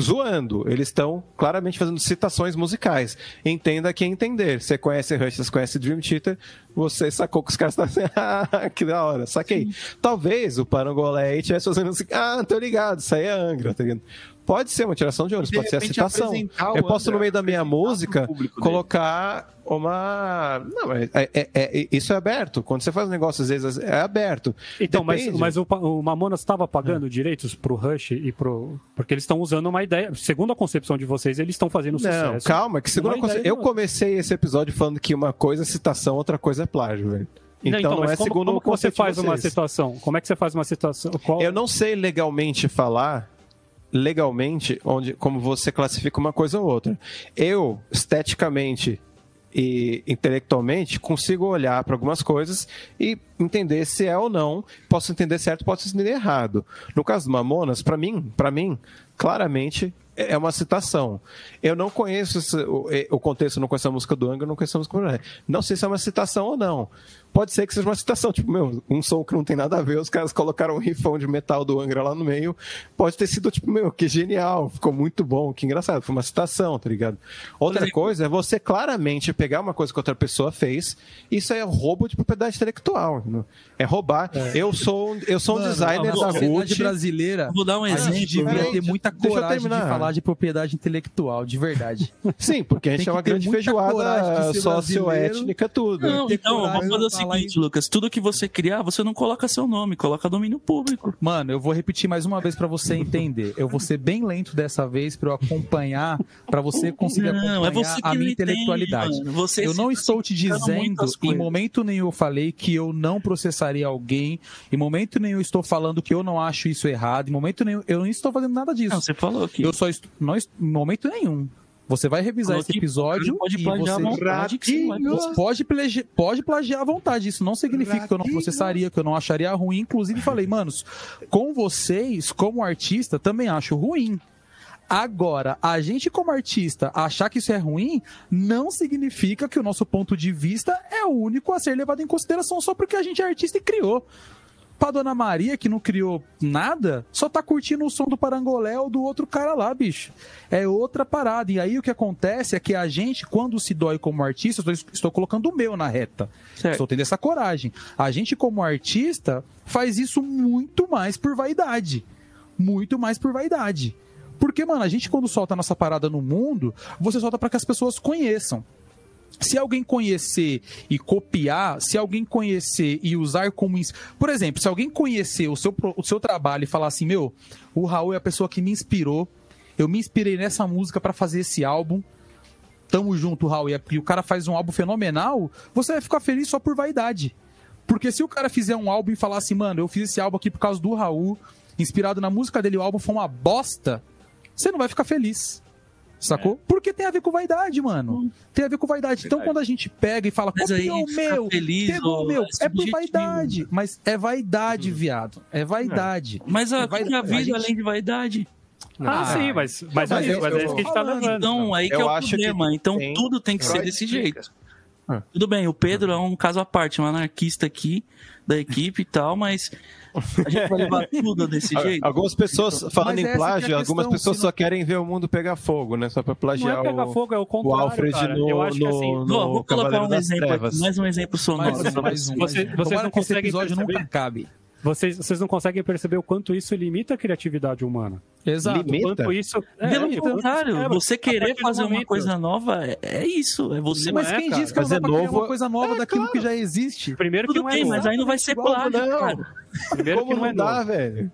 zoando. Eles estão claramente fazendo citações musicais. Entenda quem entender. Você conhece Rush, você conhece Dream Theater, você sacou que os caras estão assim, ah, que da hora, saquei. Talvez o Parangolé aí estivesse fazendo assim, ah, tô ligado, isso aí é Angra, tá ligado? Pode ser uma tiração de ônibus, De pode ser a citação. Eu posso, no Angra, meio da minha música, público dele. colocar uma. Não, é, é- é- é- isso é aberto. Quando você faz um negócio, às vezes, é aberto. Então, mas, Depende. mas o, o Mamonas estava pagando direitos pro Rush e pro. Porque eles estão usando uma ideia. Segundo a concepção de vocês, eles estão fazendo Não, sucesso. calma, que Uma coisa. ideia Eu não. comecei esse episódio falando que uma coisa é citação, outra coisa é plágio, velho. Não, Então, não, mas é como, segundo como você faz uma situação? Como é que você faz uma situação? Qual- Eu não sei legalmente falar legalmente onde como você classifica uma coisa ou outra. Eu, esteticamente e intelectualmente, consigo olhar para algumas coisas e entender se é ou não. Posso entender certo, posso entender errado. No caso do Mamonas, para mim, para mim, claramente é uma citação. Eu não conheço esse- o, o contexto, não conheço a música do Angra, eu não conheço a música do Angra. Não sei se é uma citação ou não. Pode ser que seja uma citação, tipo, meu, um som que não tem nada a ver, os caras colocaram um rifão de metal do Angra lá no meio. Pode ter sido, tipo, meu, que genial, ficou muito bom, que engraçado, foi uma citação, tá ligado? Outra exemplo- coisa é você claramente pegar uma coisa que outra pessoa fez, isso é roubo de propriedade intelectual. entendeu? É roubar. Eu sou, um- eu sou um Mano, designer a da Ruth. brasileira. Vou dar um A exemplo. gente devia ter muita Deixa eu coragem de terminar. Falar de propriedade intelectual, de verdade. Sim, porque a gente Tem é uma grande feijoada socioétnica, tudo. Não, então, vamos fazer o seguinte, Lucas. Tudo que você criar, você não coloca seu nome, coloca domínio público. Mano, eu vou repetir mais uma vez pra você entender. Eu vou ser bem lento dessa vez pra eu acompanhar, pra você conseguir Não, acompanhar é você a minha intelectualidade. mano. Você eu não estou te dizendo, em momento nenhum eu falei que eu não processaria alguém, em momento nenhum eu estou falando que eu não acho isso errado, em momento nenhum eu não estou fazendo nada disso. Não, você falou que Eu só estou, não, est- em momento nenhum. Você vai revisar esse episódio pode e plagiar você à vontade você pode, pode plagiar à vontade. Isso não significa que eu não processaria, que eu não acharia ruim. Inclusive, falei, manos, com vocês, como artista, também acho ruim. Agora, a gente como artista achar que isso é ruim não significa que o nosso ponto de vista é o único a ser levado em consideração só porque a gente é artista e criou. Pra Dona Maria, que não criou nada, só tá curtindo o som do Parangolé ou do outro cara lá, bicho. É outra parada. E aí o que acontece é que a gente, quando se dói como artista, estou, estou colocando o meu na reta. Certo. Estou tendo essa coragem. A gente, como artista, faz isso muito mais por vaidade. Muito mais por vaidade. Porque, mano, a gente quando solta a nossa parada no mundo, você solta para que as pessoas conheçam. Se alguém conhecer e copiar, se alguém conhecer e usar como. Por exemplo, se alguém conhecer o seu, o seu trabalho e falar assim: meu, o Raul é a pessoa que me inspirou, eu me inspirei nessa música para fazer esse álbum. Tamo junto, Raul. E o cara faz um álbum fenomenal, você vai ficar feliz só por vaidade. Porque se o cara fizer um álbum e falar assim, mano, eu fiz esse álbum aqui por causa do Raul, inspirado na música dele, o álbum foi uma bosta, você não vai ficar feliz. Sacou? É. Porque tem a ver com vaidade, mano. Tem a ver com vaidade. Então, quando a gente pega e fala, copiou o meu, feliz pegou ou o meu, é é por vaidade. Mas é vaidade, viado. É vaidade. Mas a, É vaidade. que é a vida A gente- além de vaidade. Ah, sim, mas, mas, Mas é, eu- mas é isso que a gente tá levando. Então, aí que Eu é o acho que problema. Então, tem- tudo tem que ser desse jeito. Ah. Tudo bem, o Pedro é um caso à parte, um anarquista aqui da equipe e tal, mas a gente vai levar tudo desse jeito. Algumas pessoas, falando Mas em é plágio, algumas questão, pessoas não- só querem ver o mundo pegar fogo, né? Só pra Não plagiar é pegar o, fogo, é o o contrário, Alfred cara. no, Eu acho que assim... no, no vou colocar um exemplo aqui, mais um exemplo sonoro. Mais um, mais um, Você- mais um. vocês Tomara não que esse conseguem episódio perceber? nunca acabe. Vocês, vocês não conseguem perceber o quanto isso limita a criatividade humana. Exato. O Limita? quanto isso. Pelo então, contrário, é, você querer fazer uma coisa nova é, é isso. É você. Mas é, quem cara. disse que não pra criar novo- uma coisa nova daquilo que já existe? Primeiro que Tudo não é bem, novo. mas aí não vai ser Igual, plágio, não. cara. Primeiro que Como não é não dá, novo. velho?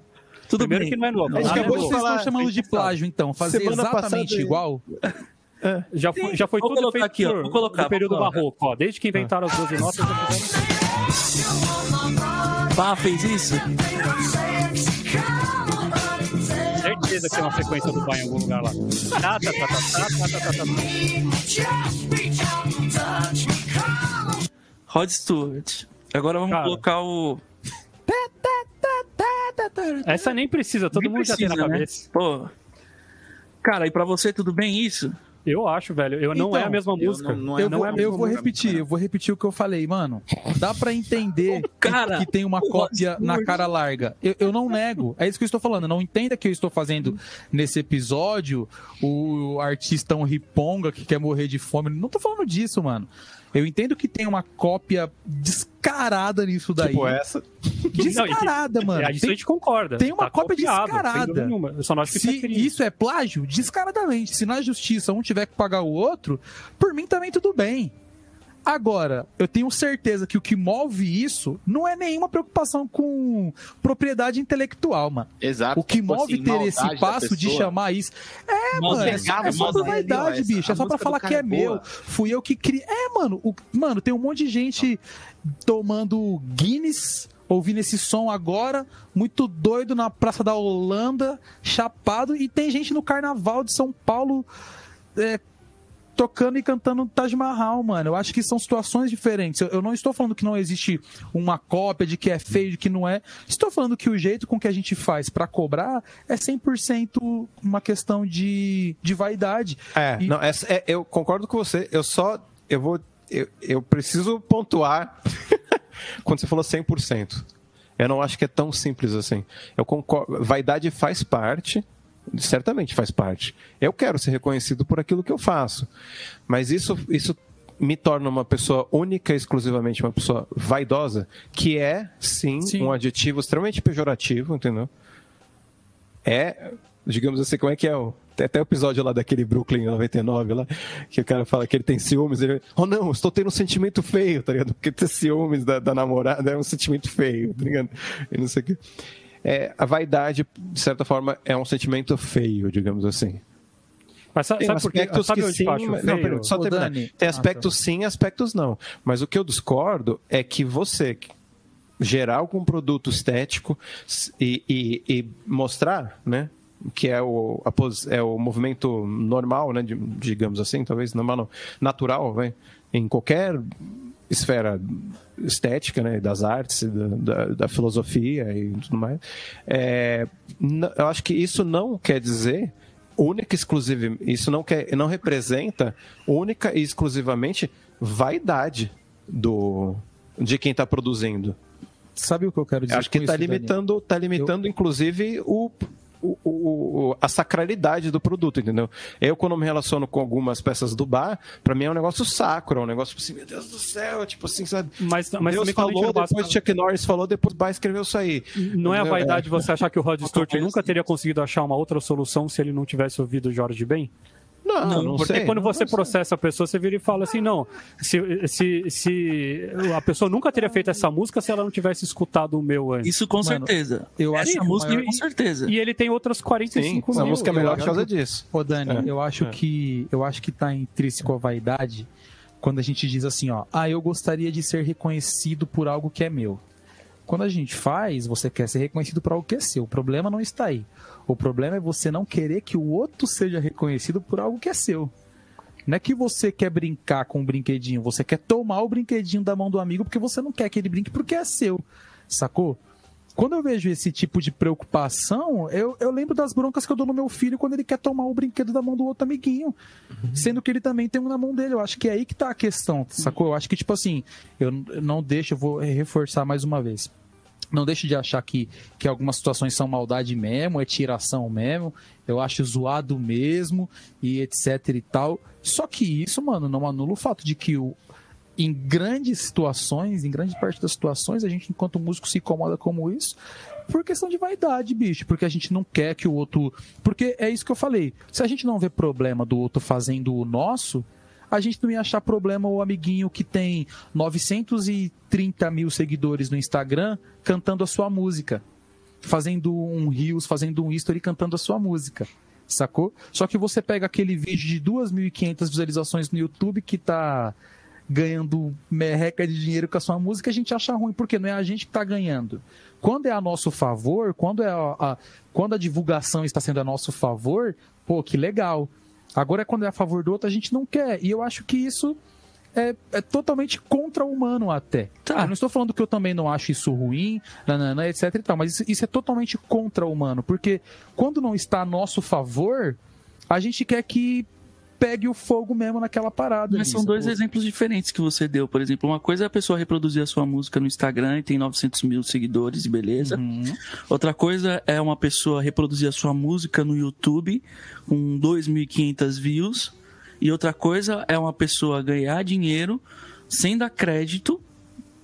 Tudo Primeiro bem. que não é novo. A gente é acabou de falar- estão chamando de plágio, então. Fazer Semana exatamente igual. Já foi, já foi Vou tudo colocar feito aqui, ó, vou colocar, no período vou colocar. barroco. Ó, desde que inventaram as 12 notas, Bah fez isso? Certeza que tem uma frequência do pai em algum lugar lá. Tá, tá, tá, Rod Stewart. Agora vamos Cara. colocar o. Essa nem precisa, todo nem mundo precisa, já tem na né? cabeça. Pô. Cara, e pra você tudo bem isso? Eu acho, velho. Eu, não Então, é a mesma Eu música. não- não é- Eu não vou, é a eu mesma vou repetir, cara. eu vou repetir o que eu falei, mano. Dá pra entender Cara, que tem uma cópia na cara larga. Eu, eu não nego. É isso que eu estou falando. Não entenda que eu estou fazendo nesse episódio o artista um riponga que quer morrer de fome. Não tô falando disso, mano. Eu entendo que tem uma cópia descarada nisso daí. Tipo essa. Descarada, mano. É, isso Tem- a gente concorda. tem uma Tá cópia copiado, descarada. Eu só não acho que é Se crime. isso é plágio, descaradamente. Se na justiça um tiver que pagar o outro, por mim também tudo bem. Agora, eu tenho certeza que o que move isso não é nenhuma preocupação com propriedade intelectual, mano. Exato. O que Tipo move assim, ter esse passo de chamar isso. É, mano, é é só por vaidade, bicho. É só pra falar que é é meu. Fui eu que criei. É, mano, o- mano, tem um monte de gente tomando Guinness. Ouvindo esse som agora, muito doido na Praça da Holanda, chapado, e tem gente no Carnaval de São Paulo é, tocando e cantando Taj Mahal, mano. Eu acho que são situações diferentes. Eu, eu não estou falando que não existe uma cópia de que é feio, de que não é. Estou falando que o jeito com que a gente faz pra cobrar é 100% uma questão de, de vaidade. É, E- não, essa, é, eu concordo com você. Eu só. Eu vou. Eu, eu preciso pontuar quando você falou 100%. Eu não acho que é tão simples assim. Eu concordo. Vaidade faz parte. Certamente faz parte. Eu quero ser reconhecido por aquilo que eu faço. Mas isso, isso me torna uma pessoa única e exclusivamente uma pessoa vaidosa, que é, sim, Sim. um adjetivo extremamente pejorativo, entendeu? é, digamos assim, como é que é o. Tem até o episódio lá daquele Brooklyn 99 lá, que o cara fala que ele tem ciúmes, ele, oh não, estou tendo um sentimento feio, tá ligado? Porque ter ciúmes da, da namorada é um sentimento feio, tá ligado? E não sei o quê. É, a vaidade, de certa forma, é um sentimento feio, digamos assim. Mas sabe, Tem sabe aspectos Sabe que sim, acho não, só terminar. Tem Ah, aspectos sim, aspectos não. Mas o que eu discordo é que você gerar algum produto estético e, e- e mostrar, né? Que é o, a pos- é o movimento normal, né? de- digamos assim, talvez normal não, natural, vai, em qualquer esfera estética, né, das artes, da, da, da filosofia e tudo mais. É, eu acho que isso não quer dizer única e exclusiva, isso não quer, não representa única e exclusivamente vaidade do de quem está produzindo. Sabe o que eu quero dizer? Acho que está limitando, tá limitando inclusive o, o- o- a sacralidade do produto, entendeu? Eu quando me relaciono com algumas peças do bar, para mim é um negócio sacro, é um negócio assim, meu Deus do céu, tipo assim, sabe? Mas, mas Deus falou, depois Chuck Norris falou, depois o bar escreveu isso aí. Não é a vaidade você achar que o Rod Stewart nunca teria conseguido achar uma outra solução se ele não tivesse ouvido o Jorge Ben? Não, não, Não, porque sei. quando Não você sei. processa a pessoa, você vira e fala assim, não, se, se, se a pessoa nunca teria feito essa música se ela não tivesse escutado o meu antes. Isso com Mano, certeza. eu acho Essa música maior- com certeza. E ele tem outras Sim, 45 essa mil. música é melhor por causa que- disso. Ô, Dani, É. eu acho É. que eu acho que tá intrínseco a vaidade quando a gente diz assim, ó, ah, eu gostaria de ser reconhecido por algo que é meu. Quando a gente faz, você quer ser reconhecido por algo que é seu. O problema não está aí. O problema é você não querer que o outro seja reconhecido por algo que é seu. Não é que você quer brincar com o brinquedinho, você quer tomar o brinquedinho da mão do amigo porque você não quer que ele brinque porque é seu. Sacou? Quando eu vejo esse tipo de preocupação, eu, eu lembro das broncas que eu dou no meu filho quando ele quer tomar o brinquedo da mão do outro amiguinho. Sendo que ele também tem um na mão dele. Eu acho que é aí que tá a questão, sacou? Eu acho que, tipo assim, eu não deixo, eu vou reforçar mais uma vez. Não deixe de achar que, que algumas situações são maldade mesmo, é tiração mesmo. Eu acho zoado mesmo e etc e tal. Só que isso, mano, não anula o fato de que o, em grandes situações, em grande parte das situações, a gente, enquanto músico, se incomoda como isso por questão de vaidade, bicho. Porque a gente não quer que o outro. Porque é isso que eu falei. Se a gente não vê problema do outro fazendo o nosso, a gente não ia achar problema o amiguinho que tem 930 mil seguidores no Instagram cantando a sua música. Fazendo um Rios, fazendo um history cantando a sua música. Sacou? Só que você pega aquele vídeo de 2.500 visualizações no YouTube que tá ganhando merreca de dinheiro com a sua música, a gente acha ruim, porque não é a gente que tá ganhando. Quando é a nosso favor, quando, é a, a, quando a divulgação está sendo a nosso favor, pô, que legal. Agora, quando é a favor do outro, a gente não quer. E eu acho que isso é, é totalmente contra-humano até. Tá. Eu não estou falando que eu também não acho isso ruim, nanana, etc e tal, mas isso, isso é totalmente contra-humano, porque quando não está a nosso favor, a gente quer que pegue o fogo mesmo naquela parada. Mas ali, são dois exemplos diferentes que você deu. Por exemplo, uma coisa é a pessoa reproduzir a sua música no Instagram e tem 900 mil seguidores e beleza. Uhum. Outra coisa é uma pessoa reproduzir a sua música no YouTube com 2.500 views. E outra coisa é uma pessoa ganhar dinheiro sem dar crédito.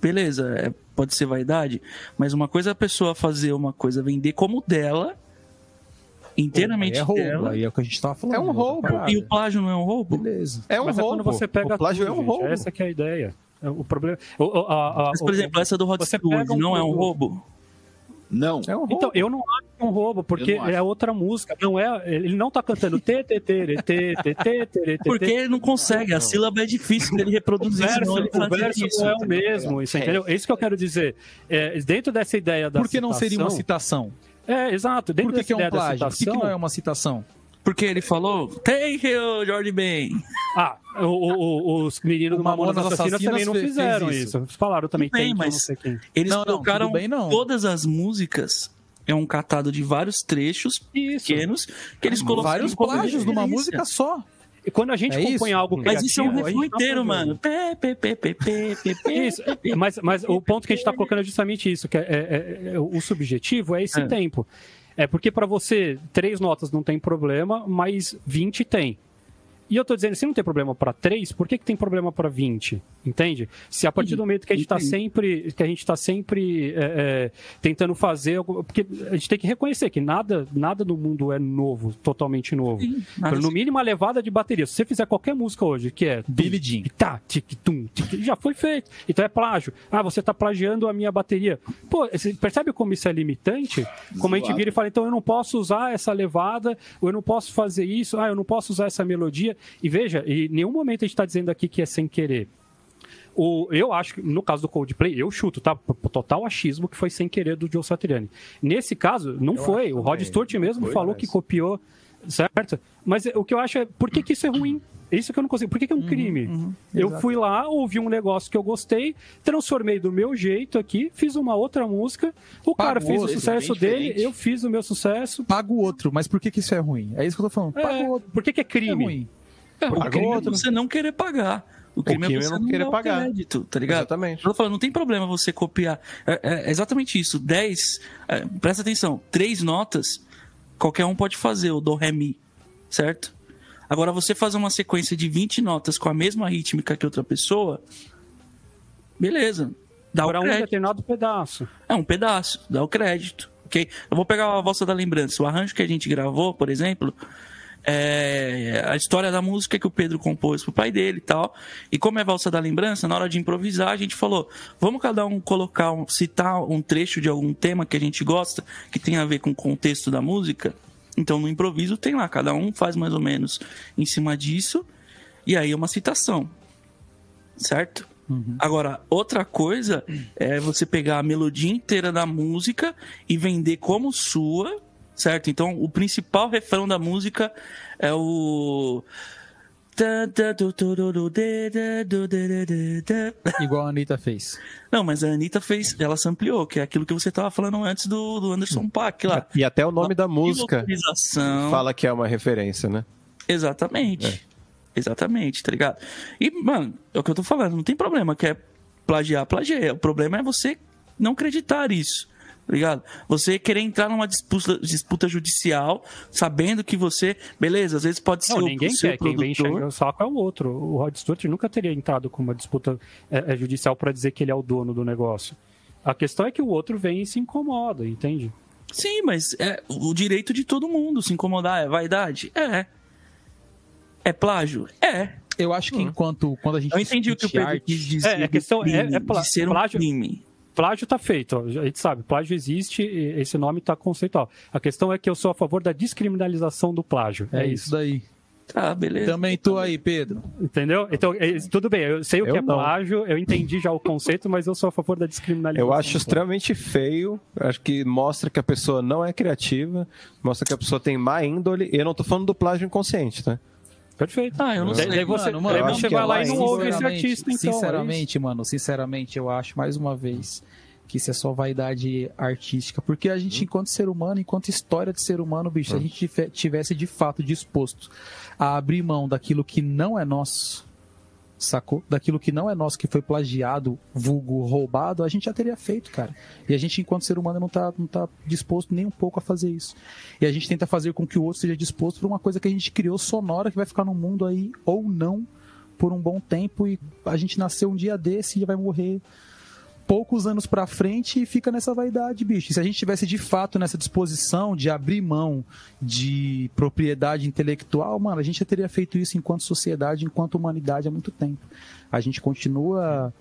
Beleza, é, pode ser vaidade, mas uma coisa é a pessoa fazer uma coisa, vender como dela inteiramente. É roubo, dela. aí é o que a gente tava falando. É um né? roubo. E o plágio não é um roubo? Beleza. É um Mas roubo. É quando você pega o plágio tudo, é um roubo. É essa que é a ideia. É, o problema. O, a, a, Mas, por o, exemplo, essa do Hot Wheels um não é um roubo? Não. É um então, eu não acho é um roubo, porque é outra música. Não é, ele não tá cantando Porque ele não consegue, a sílaba é difícil dele reproduzir. O verso, o verso isso, não é o mesmo, isso, entendeu? É isso que eu quero dizer. É, dentro dessa ideia da Por que não seria uma citação? É, exato. Dentro Por que, que é um plágio? Por que, que não é uma citação? Porque ele falou, thank you, George Ben. Ah, o- o- o- os meninos do Mamonas Mamonas Assassinas, Assassinas também não fizeram isso. isso. Eles falaram também, Tudo bem, mas- não sei quem. Eles Não, não, colocaram tudo bem, não. todas as músicas, é um catado de vários trechos Isso. pequenos, que eles colocaram Vários plágios numa referência. música só. E quando a gente É compõe isso? algo Mas isso é um criativo, refrão tá inteiro, fazendo. mano. Pé, pé, pé, pé, pé, pé, pé. Isso, mas, mas o ponto que a gente está colocando é justamente isso, que é, é- é- o subjetivo é esse É. tempo. É porque para você, três notas não tem problema, mas 20 tem. E eu tô dizendo, se não tem problema para 3, por que, que tem problema para 20? Entende? Se a partir do momento que a gente está sempre, que a gente tá sempre é, é, tentando fazer, porque a gente tem que reconhecer que nada, nada no mundo é novo, totalmente novo. Sim, nada no mínimo a levada de bateria. Se você fizer qualquer música hoje, que é Billie Jean. tá, tic, tum, tic, já foi feito. Então é plágio. Ah, você tá plagiando a minha bateria. Pô, você percebe como isso é limitante? Como a gente vira e fala, então eu não posso usar essa levada, ou eu não posso fazer isso, ah, eu não posso usar essa melodia. E veja, em nenhum momento a gente tá dizendo aqui que é sem querer. O, eu acho que, no caso do Coldplay, eu chuto, tá? Total achismo que foi sem querer do Joe Satriani. Nesse caso, não foi. O Rod. Stewart mesmo Foi, falou mas- que copiou, certo? Mas o que eu acho é, por que, que isso é ruim? É Isso que eu não consigo. Por que, que é um crime? eu exato. fui lá, ouvi um negócio que eu gostei, transformei do meu jeito aqui, fiz uma outra música, o cara fez o sucesso dele, diferente. eu fiz o meu sucesso. Paga o outro, mas por que, que isso é ruim? É isso que eu tô falando. Paga É, o outro. por que, que é É crime? ruim. É, o crime é outro. você não querer pagar. O crime, crime é é você não querer o pagar. crédito, tá ligado? Exatamente. Eu tô falando, não tem problema você copiar. É, é exatamente isso. 10, é, presta atenção, três notas, qualquer um pode fazer, o do, ré, mi, certo? Agora, você fazer uma sequência de 20 notas com a mesma rítmica que outra pessoa, beleza. Dá Para o um crédito. determinado pedaço. É um pedaço, dá o crédito, ok? Eu vou pegar a valsa da lembrança. O arranjo que a gente gravou, por exemplo, é a história da música que o Pedro compôs pro pai dele e tal. E como é valsa da lembrança, na hora de improvisar, a gente falou: vamos cada um colocar, um, citar um trecho de algum tema que a gente gosta, que tem a ver com o contexto da música. Então no improviso tem lá, cada um faz mais ou menos em cima disso, e aí é uma citação. Certo? Agora, outra coisa é você pegar a melodia inteira da música e vender como sua, certo? Então, o principal refrão da música é o. Igual a Anitta fez. Não, mas a Anitta fez, ela sampleou, que é aquilo que você tava falando antes do, do Anderson Paak lá. E até o nome da música fala que é uma referência, né? Exatamente. Exatamente, tá ligado? E, mano, é o que eu tô falando, não tem problema, quer plagiar, plagiar. O problema é você não acreditar isso, ligado? Você querer entrar numa disputa, disputa judicial, sabendo que você, beleza, às vezes pode ser Não, o ninguém seu quer. Quem vem enxergar produtor. o saco é o outro. O Rod Stewart nunca teria entrado com uma disputa é, é, judicial para dizer que ele é o dono do negócio. A questão é que o outro vem e se incomoda, entende? Sim, mas é o direito de todo mundo se incomodar. É vaidade? É. É plágio? É. Eu acho que enquanto quando a gente Eu entendi o que o Pedro arte, quis dizer. É, a questão crime, é- é plá- de ser um plágio- crime. Plágio tá feito, a gente sabe, plágio existe, e esse nome tá conceitual. A questão é que eu sou a favor da descriminalização do plágio. é, É, isso isso. daí. Tá, beleza. Também tô aí, Pedro. Entendeu? Então, é, tudo bem, eu sei o Eu que é não. plágio, eu entendi já o conceito, mas eu sou a favor da descriminalização. Eu acho extremamente feio. Acho que mostra que a pessoa não é criativa, mostra que a pessoa tem má índole. E eu não tô falando do plágio inconsciente, tá? Perfeito. Ah, eu não Daí- sei. daí você, Mano, mano, você vai é lá e mais não ouve esse artista, então. é. Sinceramente, mano, sinceramente, eu acho mais uma vez que isso é só vaidade artística. Porque a Hum. gente, enquanto ser humano, enquanto história de ser humano, bicho, se a gente tife- tivesse de fato disposto a abrir mão daquilo que não é nosso, sacou? Daquilo que não é nosso, que foi plagiado, vulgo, roubado, a gente já teria feito, cara. E a gente, enquanto ser humano, não tá, não tá disposto nem um pouco a fazer isso. E a gente tenta fazer com que o outro seja disposto por uma coisa que a gente criou sonora, que vai ficar no mundo aí, ou não, por um bom tempo, e a gente nasceu um dia desse e vai morrer poucos anos pra frente e fica nessa vaidade, bicho. E se a gente tivesse de fato nessa disposição de abrir mão de propriedade intelectual, mano, a gente já teria feito isso enquanto sociedade, enquanto humanidade há muito tempo. A gente continua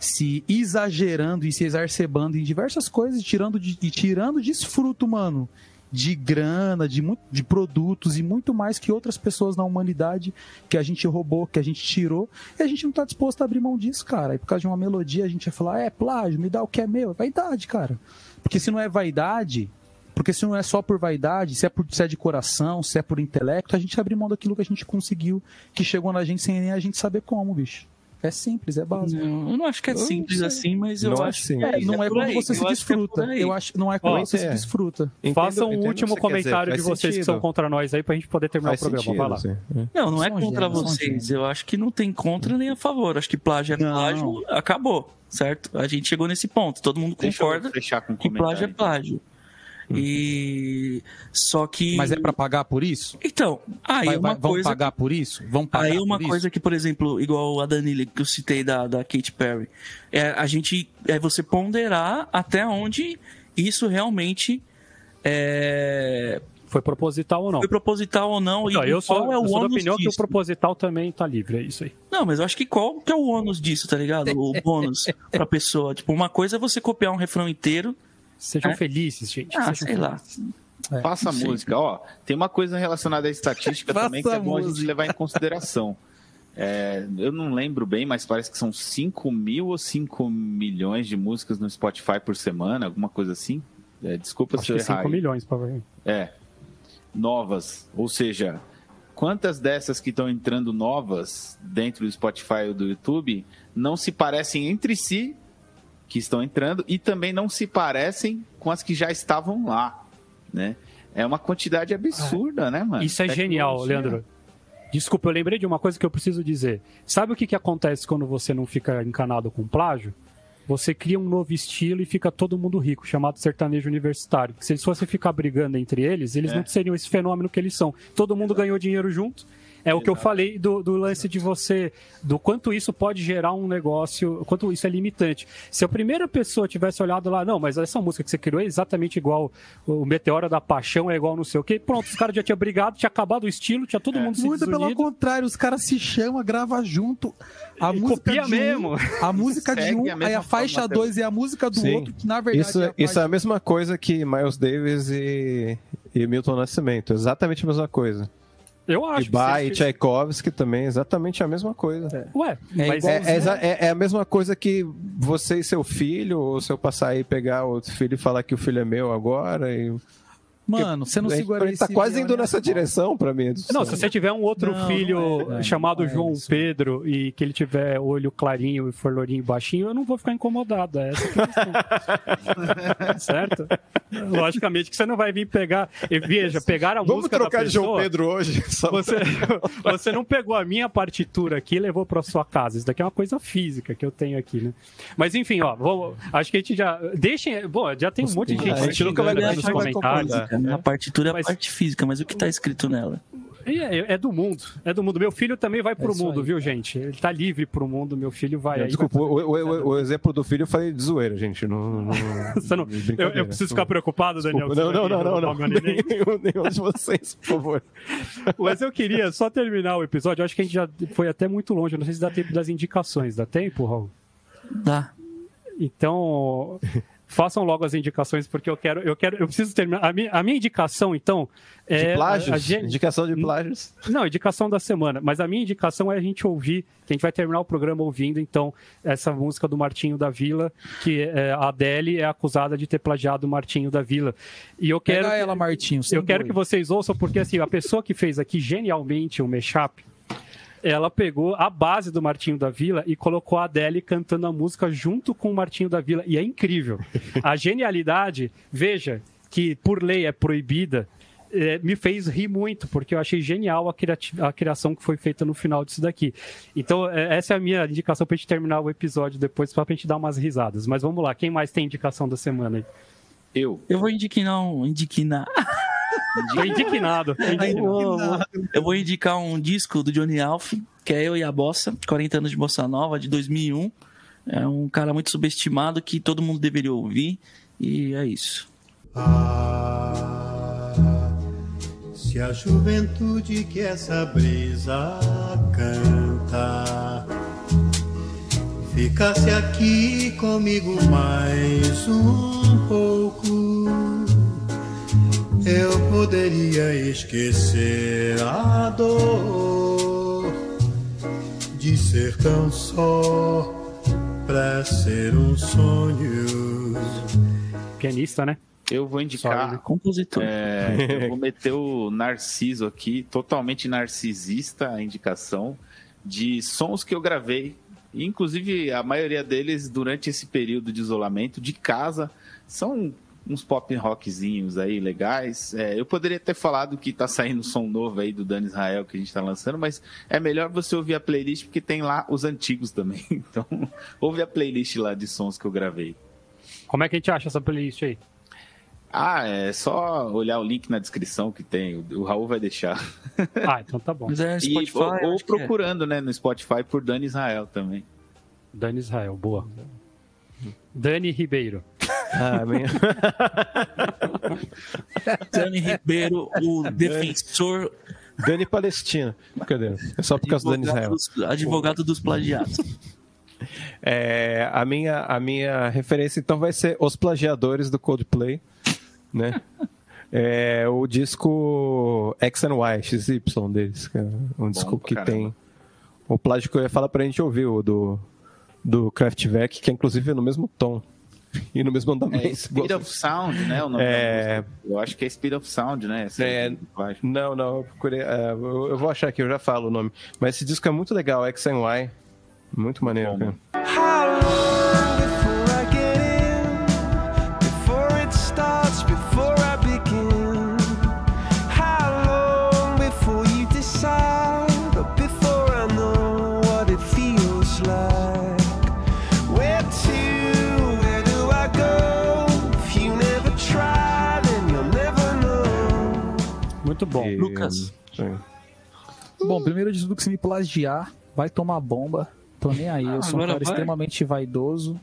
se exagerando e se exacerbando em diversas coisas, tirando de, e tirando desfruto, mano, de grana, de, de produtos e muito mais que outras pessoas na humanidade que a gente roubou, que a gente tirou, e a gente não tá disposto a abrir mão disso, cara. E por causa de uma melodia a gente vai falar, é plágio, me dá o que é meu. É vaidade, cara. Porque se não é vaidade, porque se não é só por vaidade, se é, por, se é de coração, se é por intelecto, a gente abre mão daquilo que a gente conseguiu, que chegou na gente sem nem a gente saber como, bicho. É simples, é básico. Não, eu não acho que é simples assim, mas eu Não é acho simples. É, não é, quando aí. você se Eu acho que é desfruta. aí. eu acho, não é Ó, você se é. desfruta. Faça um Entendo- entendo o último que comentário de vocês que sentido. são contra nós aí pra gente poder terminar Faz o programa. sentido, Vai lá. assim. Não, não é São contra vocês. Eu acho que não tem contra nem a favor. Acho que plágio é Não. plágio, acabou, certo? A gente chegou nesse ponto. Todo mundo Deixa concorda um que plágio é comentário. plágio. E só que Mas é pra pagar por isso? então aí Vai- uma vai- vão coisa pagar por isso? Vão pagar Aí uma por isso? coisa que, por exemplo, igual a Danile que eu citei da, da Katy Perry, é a gente é você ponderar até onde isso realmente é, Foi proposital ou não? foi proposital ou não Então, e eu sou, qual é eu o sou da opinião que o disso. proposital também tá livre, é isso aí. Não, mas eu acho que qual que é o ônus disso, tá ligado? O bônus pra pessoa. Tipo, uma coisa é você copiar um refrão inteiro. Sejam É? felizes, gente. Ah, sejam sei lá. felizes. Faça Sim. música. Ó, tem uma coisa relacionada à estatística também que é bom a gente levar em consideração. É, eu não lembro bem, mas parece que são 5 mil ou 5 milhões de músicas no Spotify por semana, alguma coisa assim. É, desculpa Acho se eu que errar. 5 aí. milhões pra ver. É. Novas. Ou seja, quantas dessas que estão entrando novas dentro do Spotify ou do YouTube não se parecem entre si, que estão entrando, e também não se parecem com as que já estavam lá, né? É uma quantidade absurda, né, mano? Isso é genial, Tecnologia. Leandro. Desculpa, eu lembrei de uma coisa que eu preciso dizer. Sabe o que, que acontece quando você não fica encanado com plágio? Você cria um novo estilo e fica todo mundo rico, chamado sertanejo universitário. Porque se eles fossem ficar brigando entre eles, eles É. não seriam esse fenômeno que eles são. Todo mundo ganhou dinheiro junto. É o que eu falei do, do lance de você, do quanto isso pode gerar um negócio, quanto isso é limitante. Se a primeira pessoa tivesse olhado lá, não, mas essa música que você criou é exatamente igual o Meteora da Paixão, é igual não sei o quê, pronto, os caras já tinham brigado, tinha acabado o estilo, tinha todo mundo se Muito pelo desunido. contrário, os caras se chamam, grava junto. A E música copia de mesmo. Um, a música de um, a aí a faixa forma 2 é a música do Sim. outro, que na verdade Isso, é a isso é a mesma coisa que Miles Davis e, e Milton Nascimento. Exatamente a mesma coisa. Eu acho. E se- e Tchaikovsky também, exatamente a mesma coisa. Ué, É mas É, é é- é a mesma coisa que você e seu filho, ou se eu passar aí e pegar outro filho e falar que o filho é meu agora. E... Mano, você não Ele segura tá esse quase indo nessa direção pra mim. Não, se você tiver um outro Não, filho não é, chamado é João isso. Pedro e que ele tiver olho clarinho e for lourinho baixinho, eu não vou ficar incomodado. É essa é questão. certo? Logicamente que você não vai vir pegar. E veja, pegar a Vamos música trocar da de João pessoa, Pedro hoje. Só... Você, você não pegou a minha partitura aqui e levou para sua casa. Isso daqui é uma coisa física que eu tenho aqui, né? Mas enfim, ó, vou- acho que a gente já. Deixem. Bom, já tem um monte de gente. A gente nunca vai- nos comentários. Concordar. A partitura é a Mas- parte física, mas o que tá escrito nela? É, é do mundo. É do mundo. Meu filho também vai pro isso mundo, aí. viu, gente? Ele tá livre pro mundo. Meu filho vai aí. Desculpa, o, o- o- o exemplo do filho eu falei de zoeira, gente. Não, não- não- eu, eu preciso ficar preocupado, Daniel. Desculpa. Não, você não, vai não, não, não. meu neném. Nenhum, nenhum de vocês, por favor. Mas eu queria só terminar o episódio. Eu acho que a gente já foi até muito longe. Eu não sei se dá tempo das indicações. Dá tempo, Raul? Dá. Então, façam logo as indicações, porque eu quero, eu quero, eu preciso terminar. A minha, a minha indicação, então, é. De plágios? a- a gente- Indicação de plágios. Não, indicação da semana. Mas a minha indicação é a gente ouvir, que a gente vai terminar o programa ouvindo, então, essa música do Martinho da Vila, que é, a Adele é acusada de ter plagiado o Martinho da Vila. E eu quero. Pega ela, Martinho. Eu quero que vocês ouçam, porque assim, a pessoa que fez aqui genialmente o mashup, ela pegou a base do Martinho da Vila e colocou a Adele cantando a música junto com o Martinho da Vila. E é incrível. A genialidade, veja, que por lei é proibida, eh, me fez rir muito, porque eu achei genial a, criati- a criação que foi feita no final disso daqui. Então, eh, essa é a minha indicação pra gente terminar o episódio depois, só pra gente dar umas risadas. Mas vamos lá, quem mais tem indicação da semana aí? Eu. Eu vou indicar não, indicar. Tô indignado. tô indignado. Eu vou, eu vou indicar um disco do Johnny Alf, que é Eu e a Bossa, 40 anos de Bossa Nova, de 2001. É um cara muito subestimado que todo mundo deveria ouvir. E é isso. Ah, se a juventude que essa brisa canta ficasse aqui comigo mais um pouco, eu poderia esquecer a dor de ser tão só pra ser um sonho. Pianista, né? Eu vou indicar. Compositor. É, eu vou meter o Narciso aqui, totalmente narcisista a indicação de sons que eu gravei. Inclusive, a maioria deles durante esse período de isolamento, de casa, são uns pop rockzinhos aí legais. É, eu poderia ter falado que tá saindo som novo aí do Dani Israel que a gente tá lançando, mas é melhor você ouvir a playlist porque tem lá os antigos também. Então, ouve a playlist lá de sons que eu gravei. Como é que a gente acha essa playlist aí? Ah, é só olhar o link na descrição que tem. O Raul vai deixar. Ah, então tá bom. Mas é E, Spotify. ou eu ou que é. procurando, né, no Spotify por Dani Israel também. Dani Israel, boa. Dani Ribeiro. Ah. Dani Ribeiro, o defensor, Dani Palestina. Cadê? É só por causa do Dani Israel. dos, advogado dos plagiados. É, a, minha, a minha referência então vai ser Os Plagiadores do Coldplay, né? É, o disco X and Y, XY deles, que é um disco pra que caramba. tem o plágio que eu ia falar pra gente ouvir, o do, do Kraftwerk, que é inclusive no mesmo tom e no mesmo É andamento. Speed of Sound, né? O nome É. Eu acho que é Speed of Sound, né? Essa É. Não, não, eu procurei. é, eu, eu vou achar aqui, eu já falo o nome. Mas esse disco é muito legal, X and Y. Muito maneiro, Bom, cara. How Muito bom. E- Lucas. Sim. Bom, primeiro de tudo que se me plagiar, vai tomar bomba. Tô nem aí. Eu sou um cara vai. extremamente vaidoso.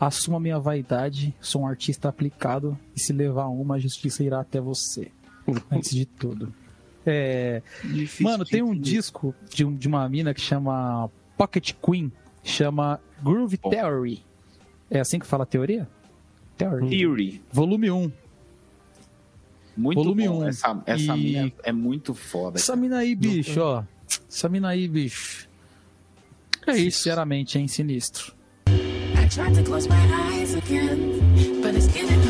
Assumo a minha vaidade. Sou um artista aplicado. E se levar uma, a justiça irá até você. Antes de tudo. É, Mano, tem um disco de, um- de uma mina que chama Pocket Queen. Chama Groove. Theory. É assim que fala a teoria? Theory. Theory. Volume 1. Muito Volume bom. um. Essa, essa E- minha é muito foda. Essa mina aí, bicho, ó. Essa mina aí, bicho. É isso. Sinceramente, hein, sinistro. I tried to close my eyes again, but it's getting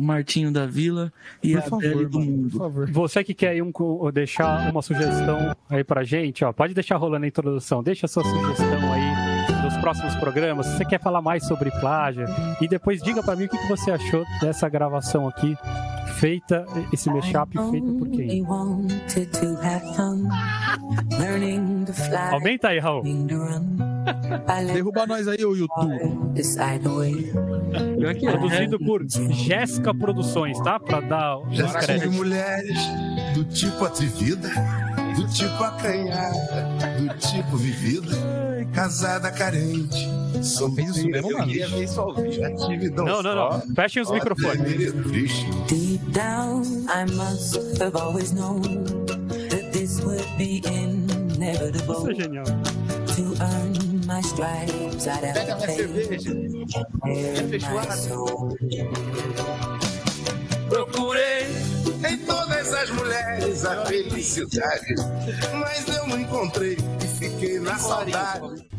Martinho da Vila e Por a favor, do mano, Mundo. por favor. Você que quer aí um, deixar uma sugestão aí pra gente, ó, pode deixar rolando a introdução, deixa a sua sugestão aí próximos programas. Se você quer falar mais sobre plágio e depois diga pra mim o que, que você achou dessa gravação aqui, feita, esse mashup feito por quem? wanted to have fun, learning to fly. Aumenta aí, Raul. Derruba nós aí, ô YouTube. É. Produzido por Jéssica Produções, tá? Pra dar os créditos. mulheres do tipo atrevida, do tipo acanhada, do tipo vivida, casada carente. fez isso mesmo, mano? ver isso ao vivo. Já tive dom Não, não, não. Fechem os microfones. Deep down, I must have always known that this would be inevitable. Isso é genial. To earn my stripes, I'd have Pega to minha cerveja. bare my soul. Procurei Em todas as mulheres a felicidade, mas eu não encontrei e fiquei na saudade.